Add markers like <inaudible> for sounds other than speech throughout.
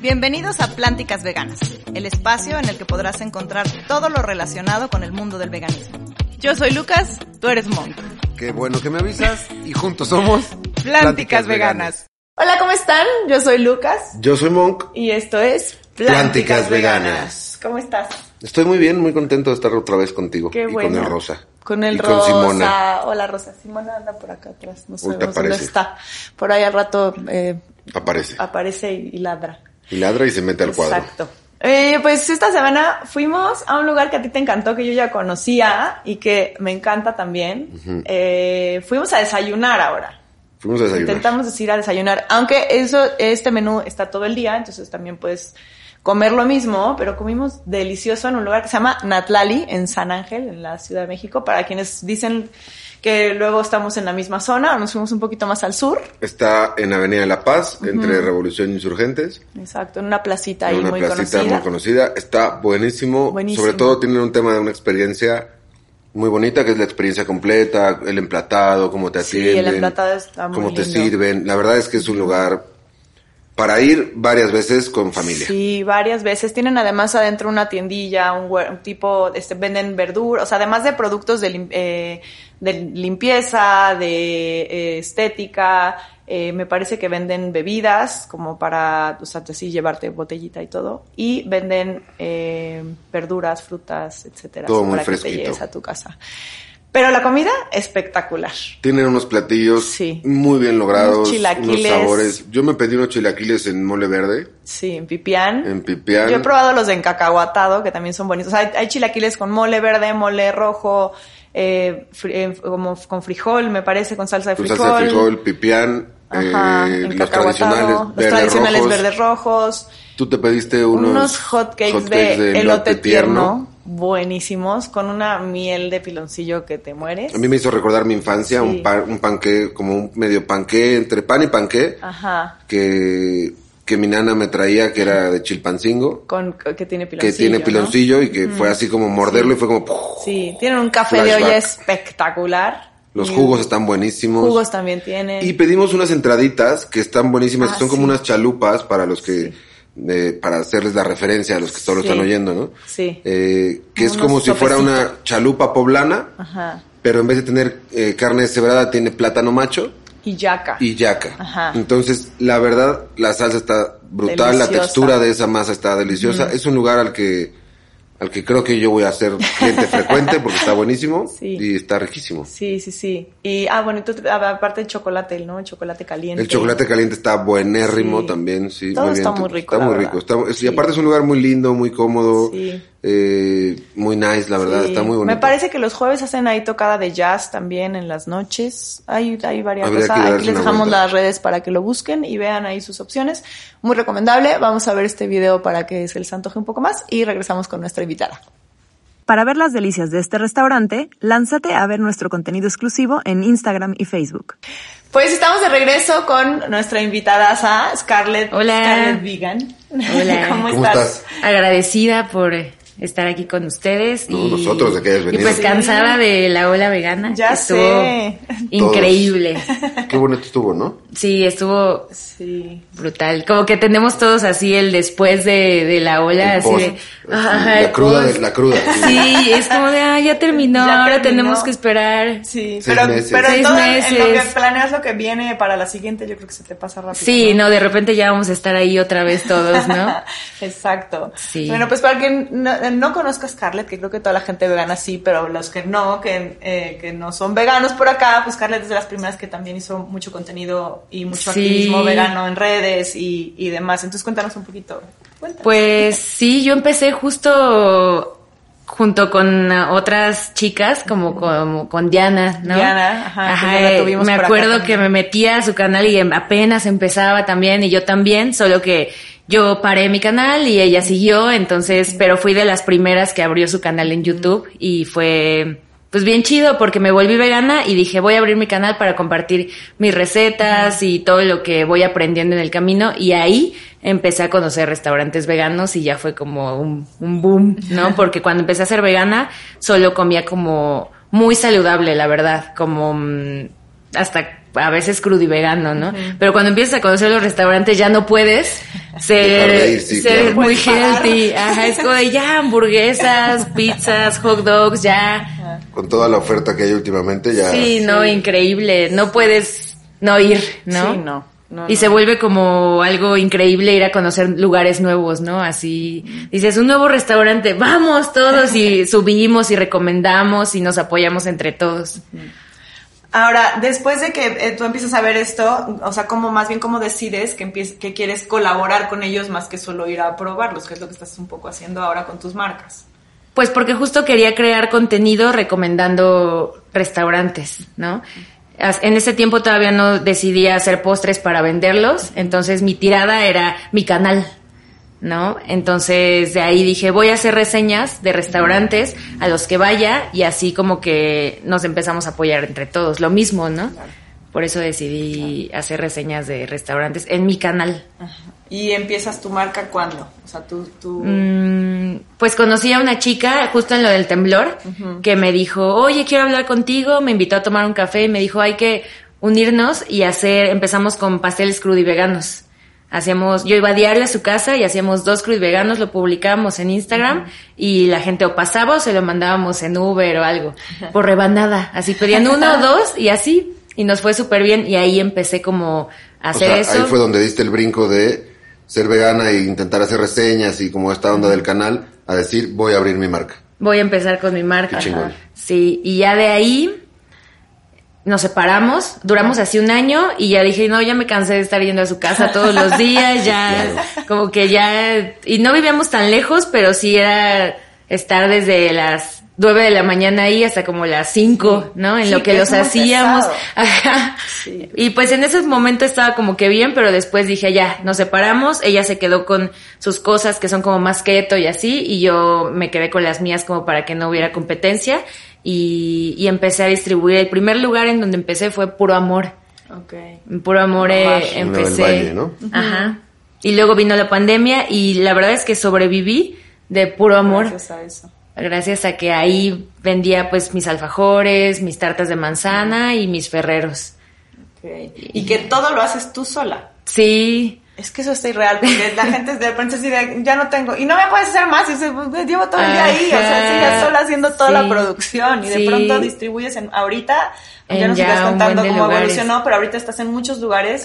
Bienvenidos a Plánticas Veganas, el espacio en el que podrás encontrar todo lo relacionado con el mundo del veganismo. Yo soy Lucas, tú eres Monk. Qué bueno que me avisas y juntos somos Plánticas, Veganas. Hola, ¿cómo están? Yo soy Lucas Yo soy Monk. y esto es Plánticas Veganas. ¿Cómo estás? Estoy muy bien, muy contento de estar otra vez contigo. Qué y bueno. con el Rosa. Con el y Rosa. con Simona. Hola, Rosa. Simona anda por acá atrás. No sabemos dónde está. Por ahí al rato eh, Aparece. aparece y, y ladra. Y ladra y se mete al cuadro. Exacto. Eh, pues esta semana fuimos a un lugar que a ti te encantó, que yo ya conocía y que me encanta también. Eh, fuimos a desayunar ahora. Fuimos a desayunar. Intentamos ir a desayunar, aunque eso, este menú está todo el día, entonces también puedes comer lo mismo, pero comimos delicioso en un lugar que se llama Natlali, en San Ángel, en la Ciudad de México, para quienes dicen que luego estamos en la misma zona, nos fuimos un poquito más al sur. Está en Avenida La Paz, entre Revolución e Insurgentes. Exacto, en una placita en ahí una muy placita conocida. muy conocida. Está buenísimo. Buenísimo. Sobre todo tienen un tema de una experiencia muy bonita, que es la experiencia completa, el emplatado, cómo te Sí, atienden. el emplatado está muy Cómo te sirven. La verdad es que es un lugar para ir varias veces con familia. Sí, varias veces. Tienen además adentro una tiendilla, un, un tipo, este, venden verduras, o sea, además de productos de, lim- eh, de limpieza, de eh, estética, eh, me parece que venden bebidas como para, o sea, así llevarte botellita y todo. Y venden eh, verduras, frutas, etcétera, Todo muy para que te fresquito. lleves a tu casa. Pero la comida, espectacular. Tienen unos platillos Sí. muy bien logrados, Unos unos, chilaquiles. sabores. Yo me pedí unos chilaquiles en mole verde, Sí, en pipián. en pipián. Yo he probado los de encacahuatado, que también son bonitos. O sea, hay, hay chilaquiles con mole verde, mole rojo, eh, eh, como con frijol, me parece, con salsa de con frijol. salsa de frijol, pipián, Ajá, eh, los tradicionales, los verdes tradicionales rojos. verdes rojos. Tú te pediste unos, Unos, hot cakes de, elote tierno, buenísimos, con una miel de piloncillo que te mueres. A mí me hizo recordar mi infancia, Sí. un, pan, un panqué, como un medio panqué, entre pan y panqué, Ajá, que, que mi nana me traía, que era de chilpancingo, con, que tiene piloncillo. que tiene ¿no? piloncillo y que fue así como morderlo y fue como... Sí, tienen un café de olla espectacular. Los jugos están buenísimos. Jugos también tienen. Y pedimos unas entraditas que están buenísimas, Ah, que son como unas chalupas para los que, eh, para hacerles la referencia a los que solo Sí. están oyendo, ¿no? Sí. Eh, que es como si fuera una chalupa poblana, Ajá. pero en vez de tener eh, carne deshebrada tiene plátano macho Y yaca. y yaca. Ajá. Entonces, la verdad, la salsa está brutal, la textura de esa masa está deliciosa. Es un lugar al que, al que creo que yo voy a ser cliente frecuente porque está buenísimo <laughs> Sí. y está riquísimo. Sí, sí, sí. Y, ah, bueno, ah, aparte el chocolate, ¿no? El chocolate caliente. El chocolate caliente está buenérrimo Sí. también, sí. Todo muy está bien. muy rico, Está muy rico. Está-. Y aparte es un lugar muy lindo, muy cómodo, Sí. Eh, muy nice, la verdad, Sí. está muy bonito. Me parece que los jueves hacen ahí tocada de jazz también en las noches. Hay, hay varias Habría cosas. Aquí les dejamos vuelta. las redes para que lo busquen y vean ahí sus opciones. Muy recomendable. Vamos a ver este video para que se les antoje un poco más y regresamos con nuestra invitada. Para ver las delicias de este restaurante, lánzate a ver nuestro contenido exclusivo en Instagram y Facebook. Pues estamos de regreso con nuestra invitada Scarlett. Hola. Scarlett Vegan. Hola. <laughs> ¿Cómo, ¿Cómo estás? estás? Agradecida por estar aquí con ustedes. No, y, nosotros de que hayas Y venido. pues Sí. cansada de la ola vegana. Ya Estuvo sé. Increíble. Qué bonito estuvo, ¿no? Sí, estuvo Sí. brutal. Como que tenemos todos así el después de, de la ola, El así post, de... Ajá, la cruda, de- la cruda. Sí, es como de, ah, ya terminó, Ya ahora terminó. tenemos que esperar. Sí, Seis pero, meses. pero Seis todo en lo que meses. planeas lo que viene para la siguiente, yo creo que se te pasa rápido. Sí, no, de repente ya vamos a estar ahí otra vez todos, ¿no? <laughs> Exacto. Sí. Bueno, pues para quien no, no conozca a Scarlett, que creo que toda la gente vegana sí, pero los que no, que, eh, que no son veganos por acá, pues Scarlett es de las primeras que también hizo mucho contenido y mucho Sí. activismo vegano en redes y, y demás. Entonces cuéntanos un poquito. Cuéntanos. Pues sí, yo empecé justo junto con uh, otras chicas, como, como con Diana, ¿no? Diana, ajá, que ya la eh, tuvimos me por acá acuerdo que me metía a su canal y em- apenas empezaba también, y yo también, solo que yo paré mi canal y ella siguió, entonces, pero fui de las primeras que abrió su canal en YouTube y fue pues bien chido porque me volví vegana y dije voy a abrir mi canal para compartir mis recetas y todo lo que voy aprendiendo en el camino y ahí empecé a conocer restaurantes veganos y ya fue como un, un boom, ¿no? <laughs> Porque cuando empecé a ser vegana solo comía como muy saludable, la verdad, como mm, hasta a veces crudo y vegano, ¿no? Pero cuando empiezas a conocer los restaurantes ya no puedes ser, ser muy healthy. Ajá, es como de ya hamburguesas, <laughs> pizzas, hot dogs, ya. Con toda la oferta que hay últimamente ya. Sí, no, increíble. No puedes no ir, ¿no? Sí, no. y se vuelve como algo increíble ir a conocer lugares nuevos, ¿no? Así dices, un nuevo restaurante, vamos todos y <laughs> subimos y recomendamos y nos apoyamos entre todos. Ahora, después de que eh, tú empiezas a ver esto, o sea, como más bien cómo decides que, que quieres colaborar con ellos más que solo ir a probarlos, que es lo que estás un poco haciendo ahora con tus marcas. Pues porque justo quería crear contenido recomendando restaurantes, ¿no? En ese tiempo todavía no decidía hacer postres para venderlos, entonces mi tirada era mi canal, ¿no? Entonces de ahí dije, voy a hacer reseñas de restaurantes a los que vaya y así como que nos empezamos a apoyar entre todos, lo mismo, ¿no? Por eso decidí hacer reseñas de restaurantes en mi canal. ¿Y empiezas tu marca cuándo? O sea, tú... tú... Mm, pues conocí a una chica justo en lo del temblor que me dijo, oye, quiero hablar contigo, me invitó a tomar un café y me dijo, hay que unirnos y hacer, empezamos con pasteles veganos Hacíamos, yo iba a diario a su casa y hacíamos dos cruz veganos, lo publicábamos en Instagram y la gente o pasaba o se lo mandábamos en Uber o algo, por rebanada. Así pedían uno o <laughs> dos y así. Y nos fue súper bien y ahí empecé como a hacer eso. Ahí fue donde diste el brinco de ser vegana e intentar hacer reseñas y como esta onda del canal a decir voy a abrir mi marca. Voy a empezar con mi marca. Sí, y ya de ahí nos separamos, duramos así un año y ya dije, no, ya me cansé de estar yendo a su casa todos los días, ya <laughs> como que ya, y no vivíamos tan lejos, pero sí era estar desde las nueve de la mañana ahí hasta como las cinco, ¿no? En lo que, los hacíamos. <laughs> Ajá. Y pues en ese momento estaba como que bien, pero después dije, ya, nos separamos, ella se quedó con sus cosas que son como más keto y así, y yo me quedé con las mías como para que no hubiera competencia y, y empecé a distribuir. El primer lugar en donde empecé fue Puro Amor. Okay. Puro Amor eh, empecé. Ajá. Y luego vino la pandemia y la verdad es que sobreviví de Puro Amor. Gracias a eso. Gracias a que ahí vendía pues mis alfajores, mis tartas de manzana y mis ferreros. Okay. Y que todo lo haces tú sola. Sí. Es que eso está irreal, porque la gente de repente así de, ya no tengo, y no me puedes hacer más, y dice, pues, llevo todo el día ahí, o sea, sigues sola haciendo toda la producción, y de pronto distribuyes en, ahorita, ya nos sigas contando cómo evolucionó, pero ahorita estás en muchos lugares,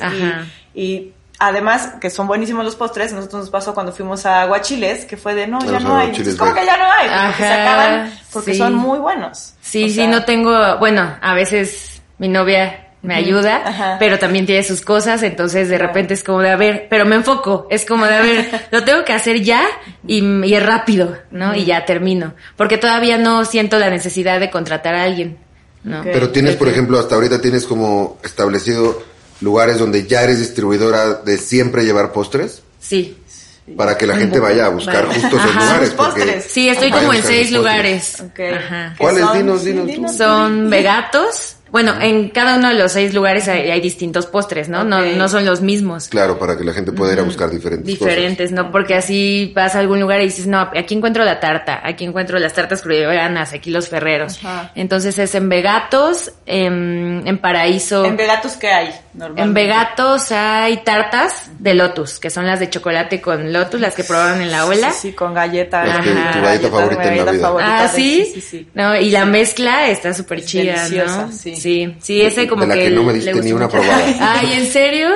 y, y, además, que son buenísimos los postres, nosotros nos pasó cuando fuimos a Aguachiles, que fue de, no, ya no hay, es como que ya no hay, porque se acaban, porque son muy buenos. Sí, sí, no tengo, bueno, a veces mi novia me ayuda, pero también tiene sus cosas, entonces de repente es como de, a ver, pero me enfoco, es como de, a ver, <laughs> lo tengo que hacer ya y, es rápido, ¿no? Y ya termino, porque todavía no siento la necesidad de contratar a alguien, ¿no? Pero tienes, por ejemplo, hasta ahorita tienes como establecido lugares donde ya eres distribuidora de siempre llevar postres. Sí. Para que la gente vaya a buscar justo esos lugares. Porque sí, estoy como en seis lugares. ¿Cuáles? Dinos, dinos, dinos. Son Vegatos, bueno, en cada uno de los seis lugares hay, distintos postres, ¿no? ¿no? No son los mismos. Claro, para que la gente pueda ir a buscar diferentes Diferentes, ¿no? Porque así vas a algún lugar y dices, no, aquí encuentro la tarta, aquí encuentro las tartas veganas, aquí los ferreros. Entonces es en Vegatos, en, en Paraíso. ¿En Vegatos qué hay? En Vegatos hay tartas de Lotus, que son las de chocolate con Lotus, las que probaron en la ola. Sí, con galleta. tu galleta, favorita en la vida. ah, ¿sí? Sí, sí, No, y la mezcla está súper chida, ¿no? Sí. Sí, sí, ese como de la que, no me diste ni una probada. <laughs> Ay, ¿en serio?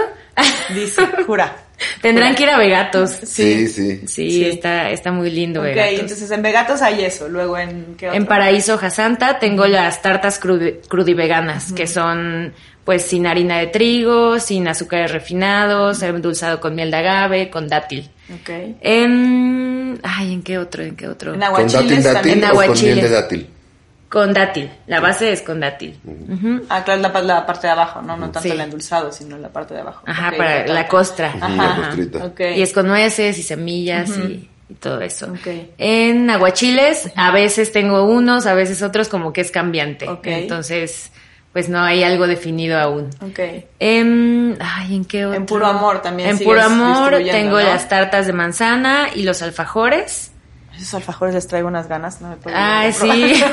Dice, jura. Tendrán que ir a Vegatos. Sí, sí. Sí, Está, está muy lindo Ok, entonces en Vegatos hay eso. Luego en ¿qué En Paraíso Jasanta tengo las tartas crudiveganas, que son pues sin harina de trigo, sin azúcares refinados, endulzado con miel de agave, con dátil. Ok. En... Ay, ¿en qué otro? ¿En qué otro? En aguachiles ¿Con dátil, dátil con miel de dátil? Con dátil, la base es con dátil. Ah, claro, la, la, parte de abajo, ¿no? No tanto el endulzado, sino la parte de abajo. Ajá, para la, costra. Ajá, Y es con nueces y semillas y, todo eso. En aguachiles, a veces tengo unos, a veces otros, como que es cambiante. Entonces, pues no hay algo definido aún. En, ay, ¿en qué otro? En puro amor también. En puro amor tengo las tartas de manzana y los alfajores Esos alfajores les traigo unas ganas, no me puedo Ah, sí.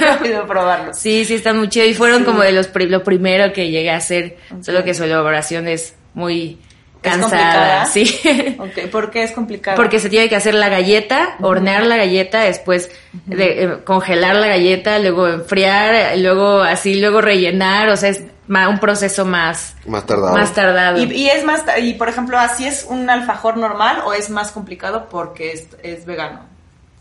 probarlos. <laughs> Sí, sí, están muy chidos. Y fueron como de los pri- lo primero que llegué a hacer. Solo que su elaboración es muy ¿Es cansada. complicada? Sí. <laughs> ¿por qué es complicado? Porque se tiene que hacer la galleta, hornear la galleta, después de, eh, congelar la galleta, luego enfriar, luego así, luego rellenar, o sea, es un proceso más, Más tardado. más tardado. ¿Y, y es más, y por ejemplo, así es un alfajor normal o es más complicado porque es, es vegano?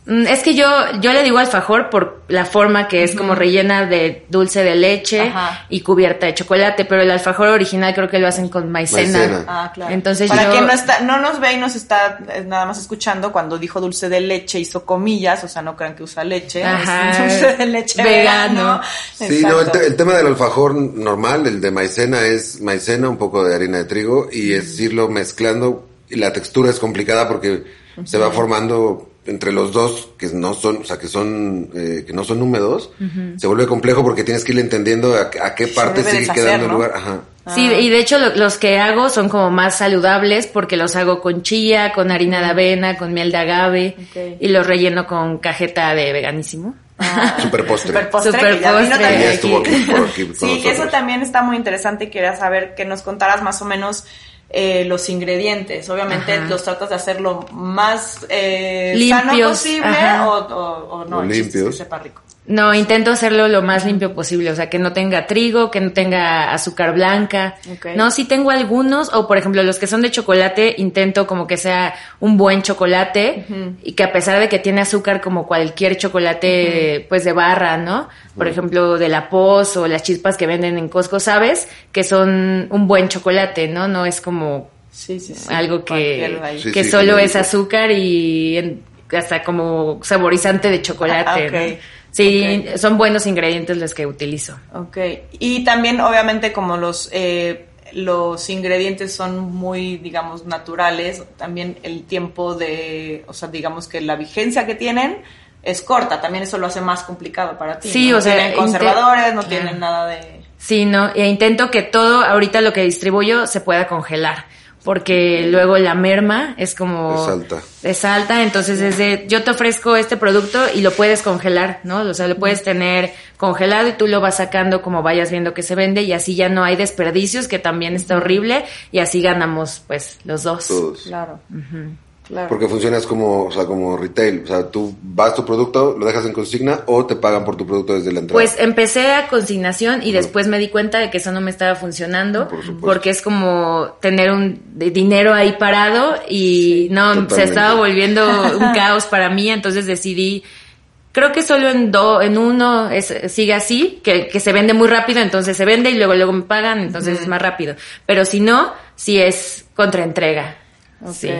Mm, Es que yo, yo le digo alfajor por la forma que es como rellena de dulce de leche Ajá. y cubierta de chocolate, pero el alfajor original creo que lo hacen con maicena. Maicena. Ah, claro. Entonces Para yo- quien no está, no nos ve y nos está eh, nada más escuchando, cuando dijo dulce de leche hizo comillas, o sea, no crean que usa leche, Ajá. es <laughs> dulce de leche Vegano. vegano. Sí, no, el, te- el tema del alfajor normal, el de maicena, es maicena, un poco de harina de trigo y es irlo mezclando y la textura es complicada porque se va formando entre los dos que no son, o sea, que son eh, que no son húmedos, se vuelve complejo porque tienes que ir entendiendo a, a qué parte sigue deshacer, quedando el ¿no? lugar. Ajá. Sí, y de hecho lo- los que hago son como más saludables porque los hago con chía, con harina de avena, con miel de agave y los relleno con cajeta de veganísimo. Ah, Super postre. super postre. Super que ya vino postre. también Ya aquí. estuvo aquí, por aquí con Sí, que eso también está muy interesante y quería saber que nos contaras más o menos eh, los ingredientes. Obviamente Ajá. los tratas de hacer lo más eh, sano Limpios, posible o, o- o no, O es que limpios. sepa rico. No, intento hacerlo lo más limpio posible, o sea, que no tenga trigo, que no tenga azúcar blanca. No, sí tengo algunos, o por ejemplo, los que son de chocolate, intento como que sea un buen chocolate y que a pesar de que tiene azúcar como cualquier chocolate, pues de barra, ¿no? Por ejemplo, de la Poz o las chispas que venden en Costco, ¿sabes? Que son un buen chocolate, ¿no? No es como Sí, sí, sí. algo que, que sí, solo es azúcar y en- hasta como saborizante de chocolate. Ah. Sí, son buenos ingredientes los que utilizo. Ok. Y también, obviamente, como los, eh, los ingredientes son muy, digamos, naturales, también el tiempo de, o sea, digamos que la vigencia que tienen es corta. También eso lo hace más complicado para ti. Sí, ¿no? o sea, tienen conservadores, no tienen nada de... Sí, no, e intento que todo ahorita lo que distribuyo se pueda congelar, porque luego la merma es como Es alta. es alta, entonces es de yo te ofrezco este producto y lo puedes congelar, ¿no? O sea, lo puedes tener congelado y tú lo vas sacando como vayas viendo que se vende y así ya no hay desperdicios, que también está horrible y así ganamos pues los dos. Todos. Claro. Claro. Porque funcionas como, o sea, como retail. O sea, tú vas tu producto, lo dejas en consigna o te pagan por tu producto desde la entrada. Pues empecé a consignación y después me di cuenta de que eso no me estaba funcionando Por porque es como tener un dinero ahí parado y no se estaba volviendo un caos para mí, entonces decidí creo que solo en do, en uno es, sigue así, que, que se vende muy rápido, entonces se vende y luego luego me pagan, entonces es más rápido. Pero si no, si es contraentrega. Ok. Sí.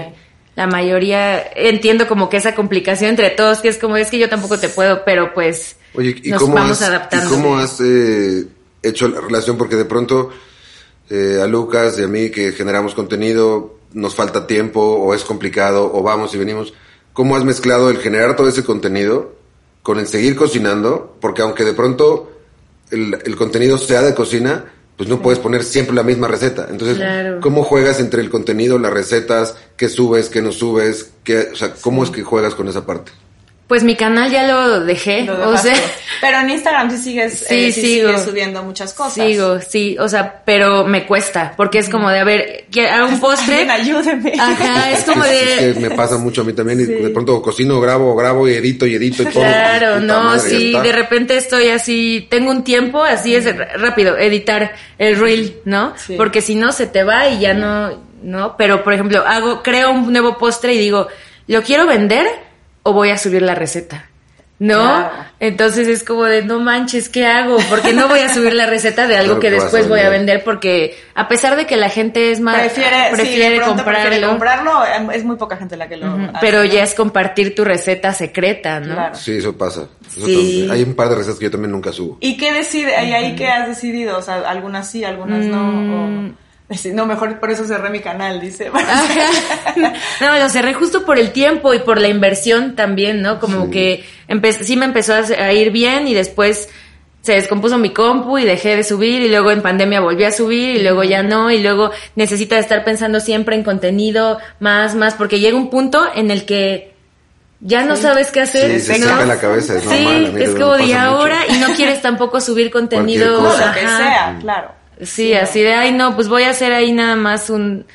La mayoría entiendo como que esa complicación entre todos, que es como es que yo tampoco te puedo, pero pues Oye, ¿y nos cómo vamos has, adaptando. ¿y cómo has eh, hecho la relación? Porque de pronto eh, a Lucas y a mí que generamos contenido, nos falta tiempo o es complicado o vamos y venimos. ¿Cómo has mezclado el generar todo ese contenido con el seguir cocinando? Porque aunque de pronto el, el contenido sea de cocina, pues no puedes poner siempre la misma receta. Entonces, Claro. ¿cómo juegas entre el contenido, las recetas, qué subes, qué no subes? Qué, o sea, ¿cómo es que juegas con esa parte? Pues mi canal ya lo dejé, Lo o sea, Pero en Instagram sí sigues, Sí, eh, sí sigo. sigues subiendo muchas cosas. sigo, sí, o sea, pero me cuesta, porque es como de, a ver, hago un <laughs> postre. Ayúdeme. Ajá, es <laughs> como Es, de, es que me pasa mucho a mí también. Y de pronto cocino, grabo, grabo y edito y edito y pongo. Claro, no, madre, sí, de repente estoy así, tengo un tiempo, así es rápido, editar el reel, ¿no? Sí. Porque si no se te va y ya no, ¿no? Pero por ejemplo, hago, creo un nuevo postre y digo, ¿lo quiero vender o voy a subir la receta? ¿No? Claro. Entonces es como de, no manches, ¿qué hago? Porque no voy a subir la receta de algo Claro que después a voy a vender. porque a pesar de que la gente es más, Prefiere, prefiere comprarlo, prefiere comprarlo, es muy poca gente la que lo hace, pero ¿no? ya es compartir tu receta secreta, ¿no? Claro. Sí, eso pasa. Eso Sí. también. Hay un par de recetas que yo también nunca subo. ¿Y qué decide? ¿Y ahí qué has decidido? O sea, algunas sí, algunas no. Mm. o- <laughs> no, mejor por eso cerré mi canal, dice. <laughs> No, lo cerré justo por el tiempo y por la inversión también, ¿no? Como que sí me empezó a, a ir bien y después se descompuso mi compu y dejé de subir y luego en pandemia volví a subir y luego ya no y luego necesito estar pensando siempre en contenido más, más, porque llega un punto en el que ya no sabes qué hacer. Sí, se ¿no? saca la cabeza, es Sí, normal, mí es como de ahora mucho. y no quieres tampoco subir contenido. Cosa. Lo que sea, claro. Sí, así de, ay, no, pues voy a hacer ahí nada más un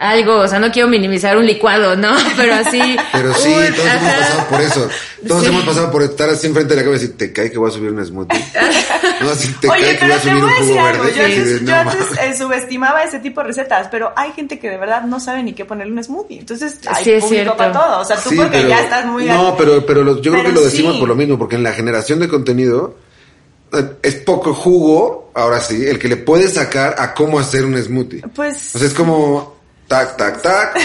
algo, o sea, no quiero minimizar un licuado, ¿no? <laughs> Pero así. Pero sí, todos hemos pasado por eso. Todos Sí. hemos pasado por estar así enfrente de la cabeza y te cae que voy a subir un smoothie. <laughs> No, así te Oye, cae que voy pero a te subir voy un a decir jugo algo. verde. Yo dices, yo no, antes, eh, subestimaba ese tipo de recetas, pero hay gente que de verdad no sabe ni qué ponerle un smoothie. Entonces, hay Sí, es público cierto. para todo. O sea, tú Sí, porque pero- ya estás muy... No, pero, pero lo- yo creo que lo decimos sí. por lo mismo, porque en la generación de contenido es poco jugo, ahora sí, el que le puedes sacar a cómo hacer un smoothie. Pues... O sea, es como tac, tac, tac,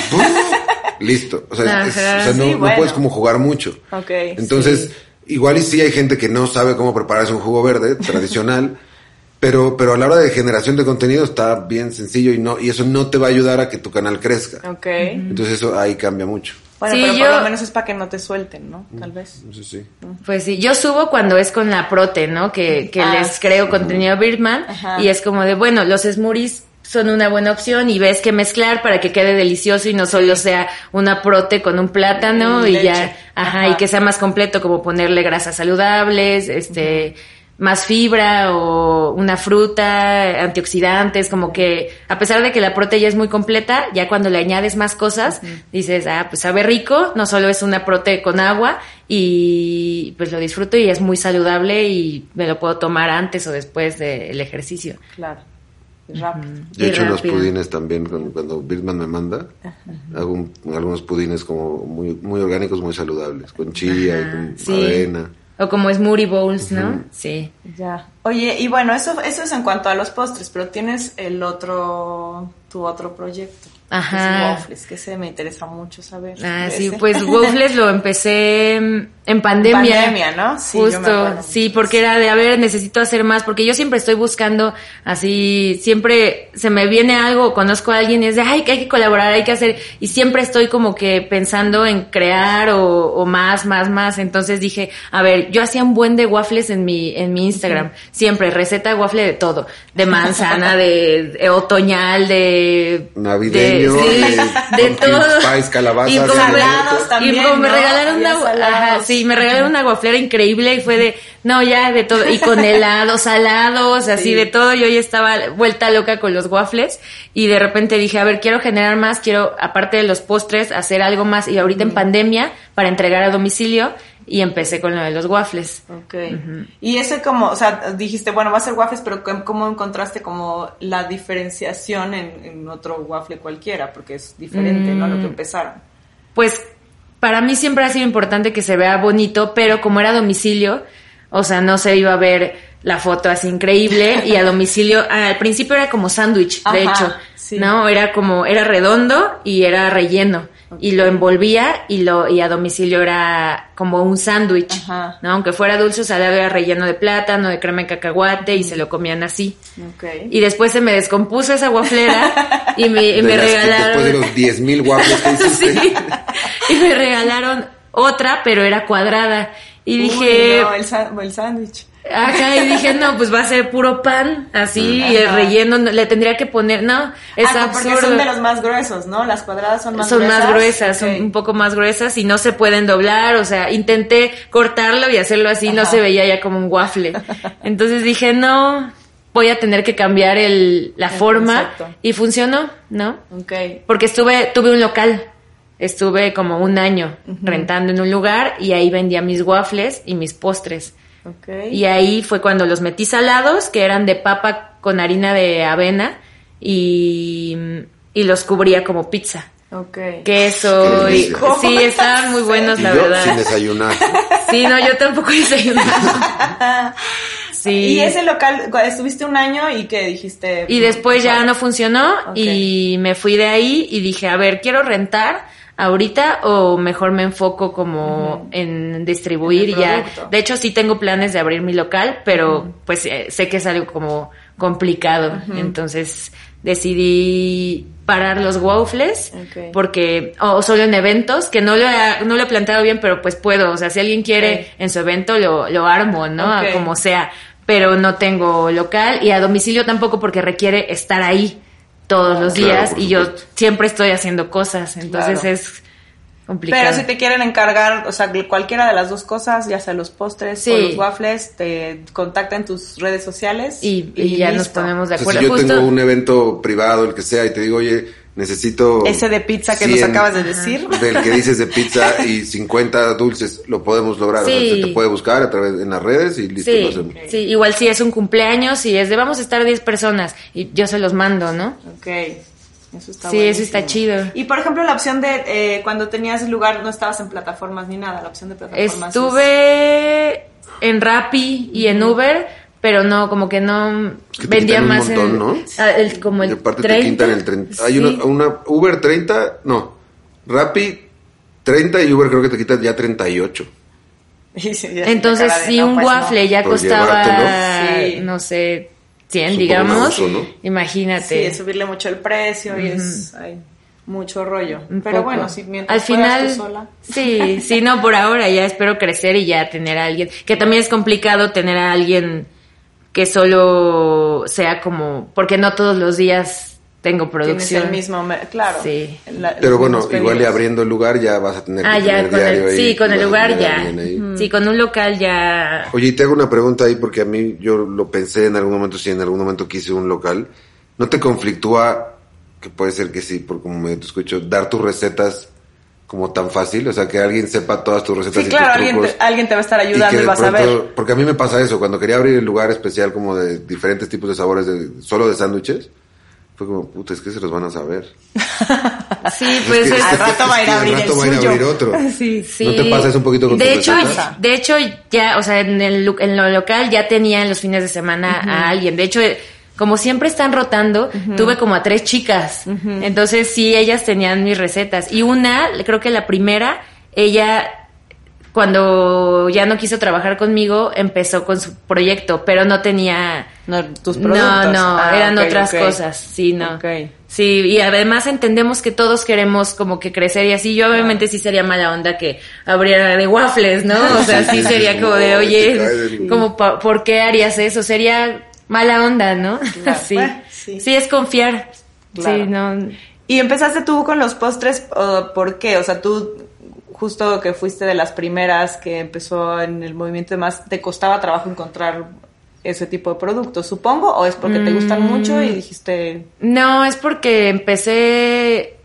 <laughs> listo. O sea, es- o sea, no, Sí, no bueno. puedes como jugar mucho. Ok, Entonces, igual y sí hay gente que no sabe cómo prepararse un jugo verde tradicional, <laughs> pero, pero a la hora de generación de contenido está bien sencillo y no, y eso no te va a ayudar a que tu canal crezca. Ok. Entonces eso ahí cambia mucho. Bueno, Sí, pero yo- por lo menos es para que no te suelten, ¿no? Tal vez. Sí. Pues sí, yo subo cuando es con la prote, ¿no? Que, que Ah, les sí. creo contenido Birdman Ajá. y es como de, bueno, los smoothies son una buena opción y ves que mezclar para que quede delicioso y no solo sea una prote con un plátano Y y, ya, ajá, Ajá. y que sea más completo como ponerle grasas saludables, este, más fibra o una fruta, antioxidantes, como que a pesar de que la prote ya es muy completa, ya cuando le añades más cosas, dices, ah, pues sabe rico, no solo es una prote con agua y pues lo disfruto y es muy saludable y me lo puedo tomar antes o después del ejercicio. Claro. Rápido. Yo he Y hecho los rápido. pudines también cuando, cuando Birdman me manda. Hago un- algunos pudines como muy, muy orgánicos, muy saludables, con chía y con sí. avena. O como smoothie bowls, ¿no? Sí. Ya. Oye, y bueno, eso, eso es en cuanto a los postres, pero tienes el otro, tu otro proyecto. Ajá. Que es waffles, que ese me interesa mucho saber. Ah, sí, ese. pues <laughs> Waffles lo empecé en pandemia. Pandemia, ¿no? Sí, yo me Justo, acuerdo sí, porque era de, a ver, necesito hacer más, porque yo siempre estoy buscando, así, siempre se me viene algo, conozco a alguien y es de, ay, que hay que colaborar, hay que hacer, y siempre estoy como que pensando en crear o, o más, más, más, entonces dije, a ver, yo hacía un buen de waffles en mi, en mi Instagram, siempre, receta de waffle de todo, de manzana, de, de otoñal, de... Navideño, de, sí, de todo. spice, calabaza, Y como, salados también, y como me regalaron una, Había ajá, sí, me regalaron una guaflera increíble y fue de, no, ya de todo, y con <laughs> helados, salados, así Sí. de todo, yo ya estaba vuelta loca con los waffles y de repente dije, a ver, quiero generar más, quiero, aparte de los postres, hacer algo más y ahorita en pandemia para entregar a domicilio y empecé con lo de los waffles. Ok. Y ese como, o sea, dijiste, bueno, va a ser waffles, pero ¿cómo- ¿cómo encontraste como la diferenciación en, en otro waffle cualquiera? Porque es diferente, ¿no? Lo Mm. que empezaron. Pues para mí siempre ha sido importante que se vea bonito, pero como era a domicilio, o sea, no se iba a ver la foto así increíble y a domicilio, al principio era como sándwich, de hecho, sí. ¿no? Era como, era redondo y era relleno. Y lo envolvía y lo y a domicilio era como un sándwich, Ajá. ¿no? Aunque fuera dulce o salado era relleno de plátano, de crema de cacahuate y se lo comían así. Ok. Y después se me descompuso esa guaflera <laughs> y me, y me regalaron... Después de los 10.000 waffles que <laughs> hiciste. Sí. Y me regalaron otra, pero era cuadrada. Y Uy, dije, no, el sándwich. Acá, y dije, no, pues va a ser puro pan, así, y el Ajá. relleno no- le tendría que poner, no, es ah, porque absurdo. son de los más gruesos, ¿no? Las cuadradas son más son gruesas. más gruesas, son un poco más gruesas y no se pueden doblar, o sea, intenté cortarlo y hacerlo así, no se veía ya como un waffle. Entonces dije, no, voy a tener que cambiar el, la El forma concepto. y funcionó, ¿no? Ok. Porque estuve, tuve un local. Estuve como un año rentando en un lugar y ahí vendía mis waffles y mis postres. Y ahí fue cuando los metí salados, que eran de papa con harina de avena y, y los cubría como pizza. Ok. Queso y <laughs> sí, estaban muy buenos, Y la yo sin verdad. desayunar. <laughs> Sí, no, yo tampoco <laughs> desayunaba. Sí. Y ese local, estuviste un año y que dijiste. Y después ya no funcionó y me fui de ahí y dije, a ver, quiero rentar ahorita o mejor me enfoco como en distribuir En ya. De hecho sí tengo planes de abrir mi local, pero pues eh, sé que es algo como complicado. Entonces decidí parar los waffles porque o solo en eventos que no lo he, no lo he planteado bien pero pues puedo. O sea si alguien quiere en su evento lo, lo armo no como sea. Pero no tengo local y a domicilio tampoco porque requiere estar ahí todos los días y yo siempre estoy haciendo cosas entonces Claro. es complicado. Pero si te quieren encargar, o sea, cualquiera de las dos cosas, ya sea los postres Sí. o los waffles, te contacta en tus redes sociales y, y ya nos ponemos de O sea, acuerdo. si yo Justo- tengo un evento privado, el que sea, y te digo, oye, necesito... Ese de pizza que nos acabas de decir. <laughs> Del que dices de pizza y 50 dulces, lo podemos lograr. O sea, Sí. se te puede buscar a través en las redes y listo, lo Sí, hacemos. sí, igual si es un cumpleaños y es de vamos a estar 10 personas y yo se los mando, ¿no? Ok. Eso está Sí, eso está chido. Y por ejemplo, la opción de eh, cuando tenías el lugar, no estabas en plataformas ni nada, la opción de plataformas. es- Estuve en Rappi y en Uber, pero no, como que no Que te vendía quitan un más montón, en, ¿no? ah, el- como Y el aparte 30. te el 30. Hay Sí. una, una Uber 30, no, Rappi 30 y Uber creo que te quitan ya 38. Y <laughs> sí, ya Entonces, si no, un pues, no. waffle ya Por costaba. Sí. no sé, 100, Supongo digamos, abuso, ¿no? imagínate. Sí, es subirle mucho el precio y es ay, mucho rollo. Un Pero poco. bueno, si mientras al final tú sola. sí sí no por ahora ya espero crecer y ya tener a alguien que también es complicado tener a alguien que solo sea como porque no todos los días tengo Tienes producción. el mismo, claro. Sí. la- Pero bueno, igual y abriendo el lugar ya vas a tener ah que ya tener con diario el ahí, sí con el lugar ya. sí con un local ya. Oye, y te hago una pregunta ahí porque a mí yo lo pensé en algún momento, si en algún momento quise un local, ¿no te conflictúa, que puede ser que sí, por como medio te escucho, dar tus recetas como tan fácil? O sea, que alguien sepa todas tus recetas Sí, y claro, tus alguien trucos. te, alguien te va a estar ayudando y, vas a ver. Porque a mí me pasa eso, cuando quería abrir el lugar especial como de diferentes tipos de sabores, de, solo de sándwiches, fue como, puta, es que se los van a saber. <laughs> sí pues Es que- es- Al rato va a ir a abrir el rato va a ir a suyo. abrir otro. Sí, <laughs> sí. ¿No te pasa eso un poquito con de hecho, recetas? de hecho, ya, o sea, en, el, lu- en lo local ya tenía en los fines de semana a alguien. De hecho, como siempre están rotando, tuve como a tres chicas. Entonces, sí, ellas tenían mis recetas. Y una, creo que la primera, ella, cuando ya no quiso trabajar conmigo, empezó con su proyecto, pero no tenía... No, tus No, productos. no, Ah, eran otras cosas, sí, no. Ok. Sí, y además entendemos que todos queremos como que crecer y así. Yo obviamente sí sería mala onda que abriera de waffles, ¿no? O sea, sí sería como de, <laughs> No, oye, como, pa- ¿por qué harías eso? Sería mala onda, ¿no? Claro. <laughs> Sí. Bueno, sí. sí, es confiar. Claro. Sí, no. Y empezaste tú con los postres, ¿o ¿por qué? O sea, tú justo que fuiste de las primeras que empezó en el movimiento y demás, ¿te costaba trabajo encontrar ese tipo de productos, supongo? ¿O es porque te gustan Mm. mucho y dijiste, No, es porque empecé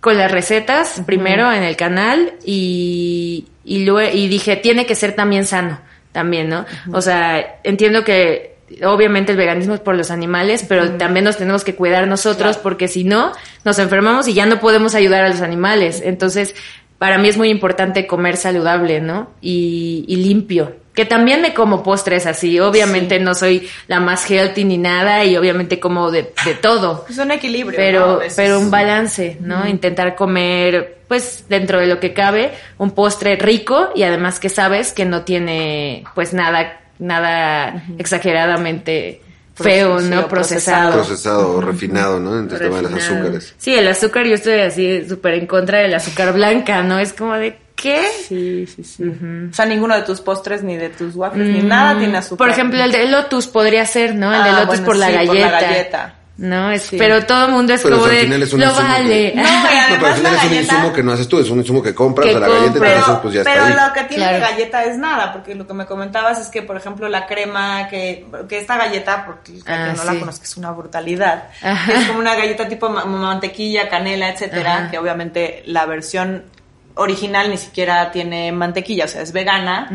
con las recetas primero en el canal y, y luego y dije, tiene que ser también sano, también, ¿no? O sea, entiendo que obviamente el veganismo es por los animales, pero también nos tenemos que cuidar nosotros Claro. porque si no, nos enfermamos y ya no podemos ayudar a los animales. Entonces, para mí es muy importante comer saludable, ¿no? Y, y limpio. Que también me como postres así. Obviamente no soy la más healthy ni nada y obviamente como de, de todo. es un equilibrio? ¿no? Pero, veces. pero un balance, ¿no? Intentar comer, pues, dentro de lo que cabe, un postre rico y además que sabes que no tiene, pues, nada, nada exageradamente feo, ¿no? procesado. Procesado o refinado, ¿no? En el tema de los Refinado. azúcares. Sí, el azúcar, yo estoy así súper en contra del azúcar blanca, ¿no? Es como de, ¿qué? Sí, sí, sí. O sea, ninguno de tus postres, ni de tus waffles, ni nada tiene azúcar. Mm, Por ejemplo, el de Lotus podría ser, ¿no? El de Ah, Lotus bueno, por, la sí, por la galleta. No, es, Sí. pero todo el mundo es Pero como al de, final es un lo vale. que- No, pero <laughs> al además final es un galleta... insumo que no haces tú, es un insumo que compras, Que o sea, la galleta pero, pues ya pero está ahí. lo que tiene Claro. la galleta es nada, porque lo que me comentabas es que, por ejemplo, la crema, que, que esta galleta, porque el que Ah, no sí. la conozco, es una brutalidad. Ajá. Es como una galleta tipo ma- mantequilla, canela, etcétera, Ajá. que obviamente la versión original ni siquiera tiene mantequilla, o sea, es vegana.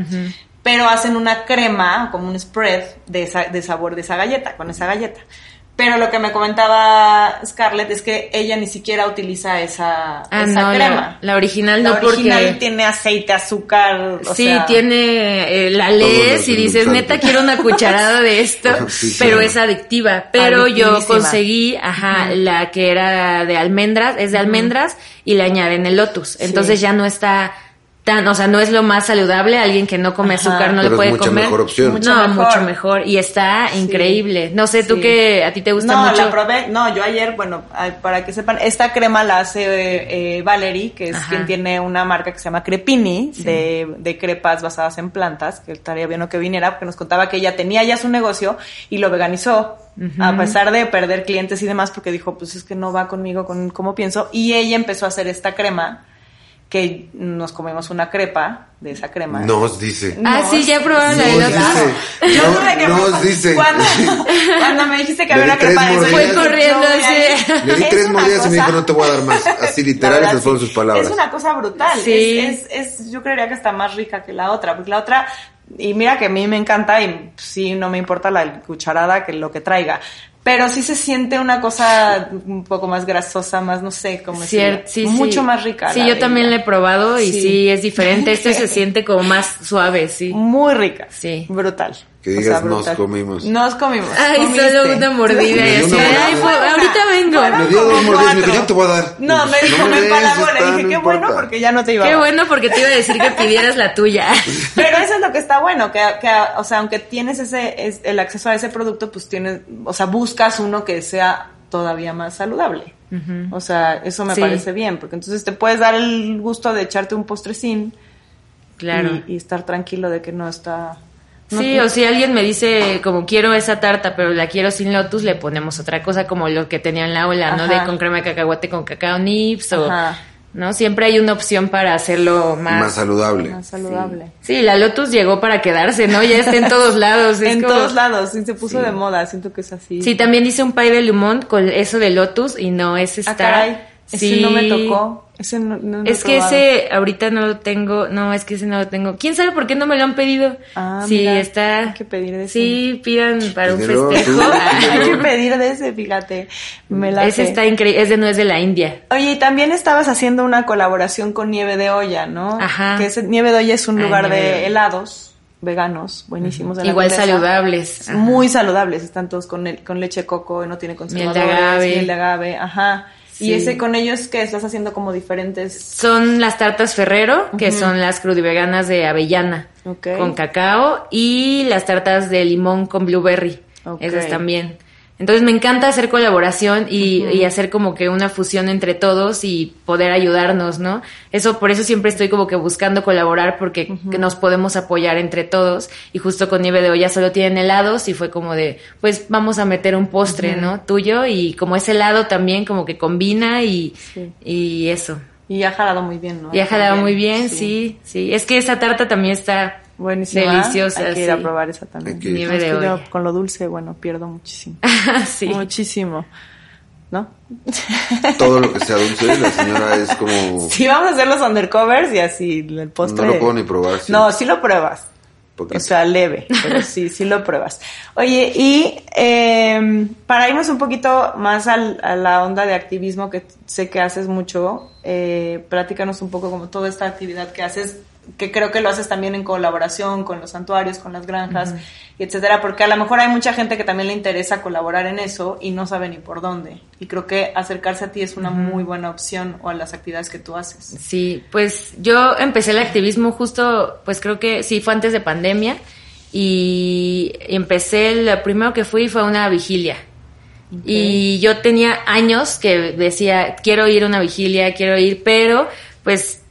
Pero hacen una crema, como un spread de, esa- de sabor de esa galleta, con esa galleta. Pero lo que me comentaba Scarlett es que ella ni siquiera utiliza esa, Ah, esa no, crema. la, la original La no original porque... tiene aceite, azúcar. o sí, sea, tiene, eh, la lees y dices, neta, quiero una cucharada de esto, Sí, pero es adictiva. Pero yo conseguí, ajá, la que era de almendras, es de almendras, y le añaden el lotus. Entonces ya no está tan, o sea, no es lo más saludable, alguien que no come Ajá. azúcar no Pero le es puede mucha comer. mejor opción. Mucho no, mejor. mucho mejor. Y está Sí. increíble. No sé, tú Sí. que a ti te gusta no, mucho. la probé. No, yo ayer, bueno, para que sepan, esta crema la hace eh, eh, Valerie, que es Ajá. quien tiene una marca que se llama Crepini, de, de crepas basadas en plantas, que estaría bien que viniera, porque nos contaba que ella tenía ya su negocio y lo veganizó, a pesar de perder clientes y demás, porque dijo, pues es que no va conmigo con cómo pienso. Y ella empezó a hacer esta crema que nos comemos una crepa de esa crema. Nos dice. Ah, sí, ya probaron la de Nos dice. Yo No- tuve que nos dice. Cuando, cuando me dijiste que había una crepa de Fue corriendo así. Le di es tres mordidas y me dijo, no te voy a dar más. <laughs> Así literal, esas fueron sus palabras. Es una cosa brutal. Sí. Es, es, es- yo creería que está más rica que la otra, porque la otra, y mira que a mí me encanta y sí, no me importa la cucharada que lo que traiga. Pero sí se siente una cosa un poco más grasosa, más no sé cómo Cier- sí, Mucho sí. más rica. Sí, yo también la he probado y Sí. sí, es diferente. Este se <laughs> siente como más suave, sí. Muy rica. Sí. Brutal. Que O digas, sea, nos comimos. Nos comimos. Ay, comiste. solo una mordida y así. Ay, ahorita vengo. Me dio dos mordidas me dijo, yo te voy a dar. No, me dijo, me empalagó. Le dije, no qué bueno, importa". porque ya no te iba a Qué dar. bueno porque te iba a decir que pidieras la tuya. <laughs> Pero eso es lo que está bueno, que, que, o sea, aunque tienes ese, es, el acceso a ese producto, pues tienes, o sea, buscas uno que sea todavía más saludable. O sea, eso me Sí. parece bien, porque entonces te puedes dar el gusto de echarte un postrecín Claro. y, y estar tranquilo de que no está... Sí, o si alguien me dice como quiero esa tarta, pero la quiero sin lotus, le ponemos otra cosa como lo que tenía en la ola, ¿no? Ajá. De con crema de cacahuate con cacao nips o Ajá. no, siempre hay una opción para hacerlo más Más saludable. más saludable. Sí, la lotus llegó para quedarse, ¿no? Ya está en <laughs> todos lados. En como- todos lados, sí, se puso de moda, siento que es así. Sí, también hice un pie de limón con eso de lotus y no, ese Ah, está. caray, ese sí. no me tocó. Ese no, no Es que probado. ese ahorita no lo tengo, no, es que ese no lo tengo. ¿Quién sabe por qué no me lo han pedido? Ah, sí, mira, está. hay que pedir de ese. Sí, pidan para un festejo. tú. <laughs> Hay que pedir de ese, fíjate. Me late. ese está increíble, es de nuez de la India. Oye, y también estabas haciendo una colaboración con Nieve de Olla, ¿no? Ajá. Que ese- Nieve de Olla es un Ay, lugar Nieve de de helados veganos, buenísimos. de la Igual saludables. Ajá. Muy saludables, están todos con, el- con leche de coco, no tiene conservadores. agave. Miel de agave, ajá. Y ese con ellos que estás haciendo como diferentes... Son las tartas Ferrero, que son las crudiveganas de avellana Ok. con cacao y las tartas de limón con blueberry. Esas también. Entonces me encanta hacer colaboración y, y hacer como que una fusión entre todos y poder ayudarnos, ¿no? Eso, por eso siempre estoy como que buscando colaborar porque que nos podemos apoyar entre todos. Y justo con Nieve de Olla solo tienen helados y fue como de, pues vamos a meter un postre, ¿no? Tuyo y como es helado también como que combina y, Sí. y eso. Y ha jalado muy bien, ¿no? Y ha jalado muy bien, sí. sí, Es que esa tarta también está Buenísima. deliciosa. Hay que ir a probar esa también. Ir. Nieve de yo olla. con lo dulce, bueno, pierdo muchísimo. <laughs> sí. Muchísimo. ¿No? Todo lo que sea dulce, la señora es como... <laughs> Sí, vamos a hacer los undercovers y así el postre. No lo puedo ni probar. sí. No, sí lo pruebas. Poquito. O sea, leve, pero sí, sí lo pruebas. Oye, y eh, para irnos un poquito más al- a la onda de activismo que sé que haces mucho, eh, platícanos un poco como toda esta actividad que haces, que creo que lo haces también en colaboración con los santuarios, con las granjas, y etcétera, porque a lo mejor hay mucha gente que también le interesa colaborar en eso y no sabe ni por dónde. Y creo que acercarse a ti es una muy buena opción o a las actividades que tú haces. Sí, pues yo empecé el activismo justo, pues creo que sí, fue antes de pandemia y empecé, lo primero que fui fue una vigilia. Y yo tenía años que decía, quiero ir a una vigilia, quiero ir, pero pues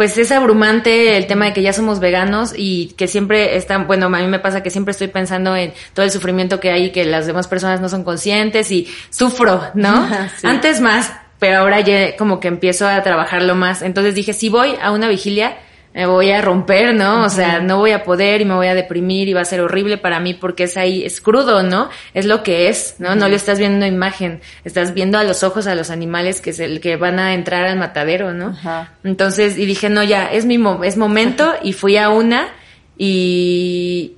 pues es abrumante el tema de que ya somos veganos y que siempre están, bueno, a mí me pasa que siempre estoy pensando en todo el sufrimiento que hay y que las demás personas no son conscientes y sufro, ¿no? <laughs> Sí. Antes más, pero ahora ya como que empiezo a trabajarlo más. Entonces dije, si voy a una vigilia, me voy a romper, ¿no? O sea, no voy a poder y me voy a deprimir y va a ser horrible para mí porque es ahí, es crudo, ¿no? Es lo que es, ¿no? No lo estás viendo en una imagen, estás viendo a los ojos a los animales que, es el que van a entrar al matadero, ¿no? Ajá. Entonces, y dije, no, ya, es mi mo- es momento, y fui a una, y,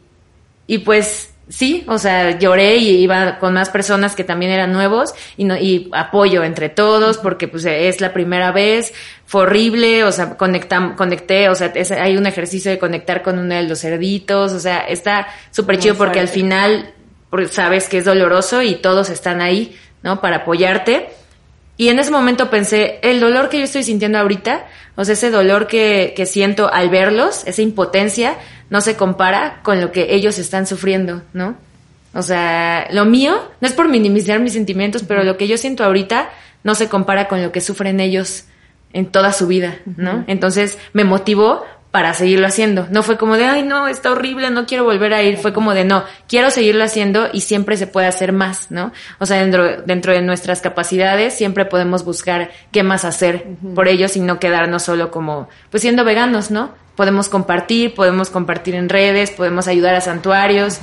y pues, sí, o sea, lloré y iba con más personas que también eran nuevos, y no, y apoyo entre todos, porque pues es la primera vez, fue horrible, o sea, conectam, conecté, o sea, es- hay un ejercicio de conectar con uno de los cerditos, o sea, está súper chido porque al final, porque sabes que es doloroso y todos están ahí, ¿no? Para apoyarte. Y en ese momento pensé, el dolor que yo estoy sintiendo ahorita, o sea, ese dolor que, que siento al verlos, esa impotencia, no se compara con lo que ellos están sufriendo, ¿no? O sea, lo mío, no es por minimizar mis sentimientos, pero lo que yo siento ahorita no se compara con lo que sufren ellos en toda su vida, ¿no? Entonces me motivó para seguirlo haciendo. No fue como de, ay, no, está horrible, no quiero volver a ir. Fue como de, no, quiero seguirlo haciendo y siempre se puede hacer más, ¿no? O sea, dentro, dentro de nuestras capacidades siempre podemos buscar qué más hacer por ellos y no quedarnos solo como, pues siendo veganos, ¿no? Podemos compartir, podemos compartir en redes, podemos ayudar a santuarios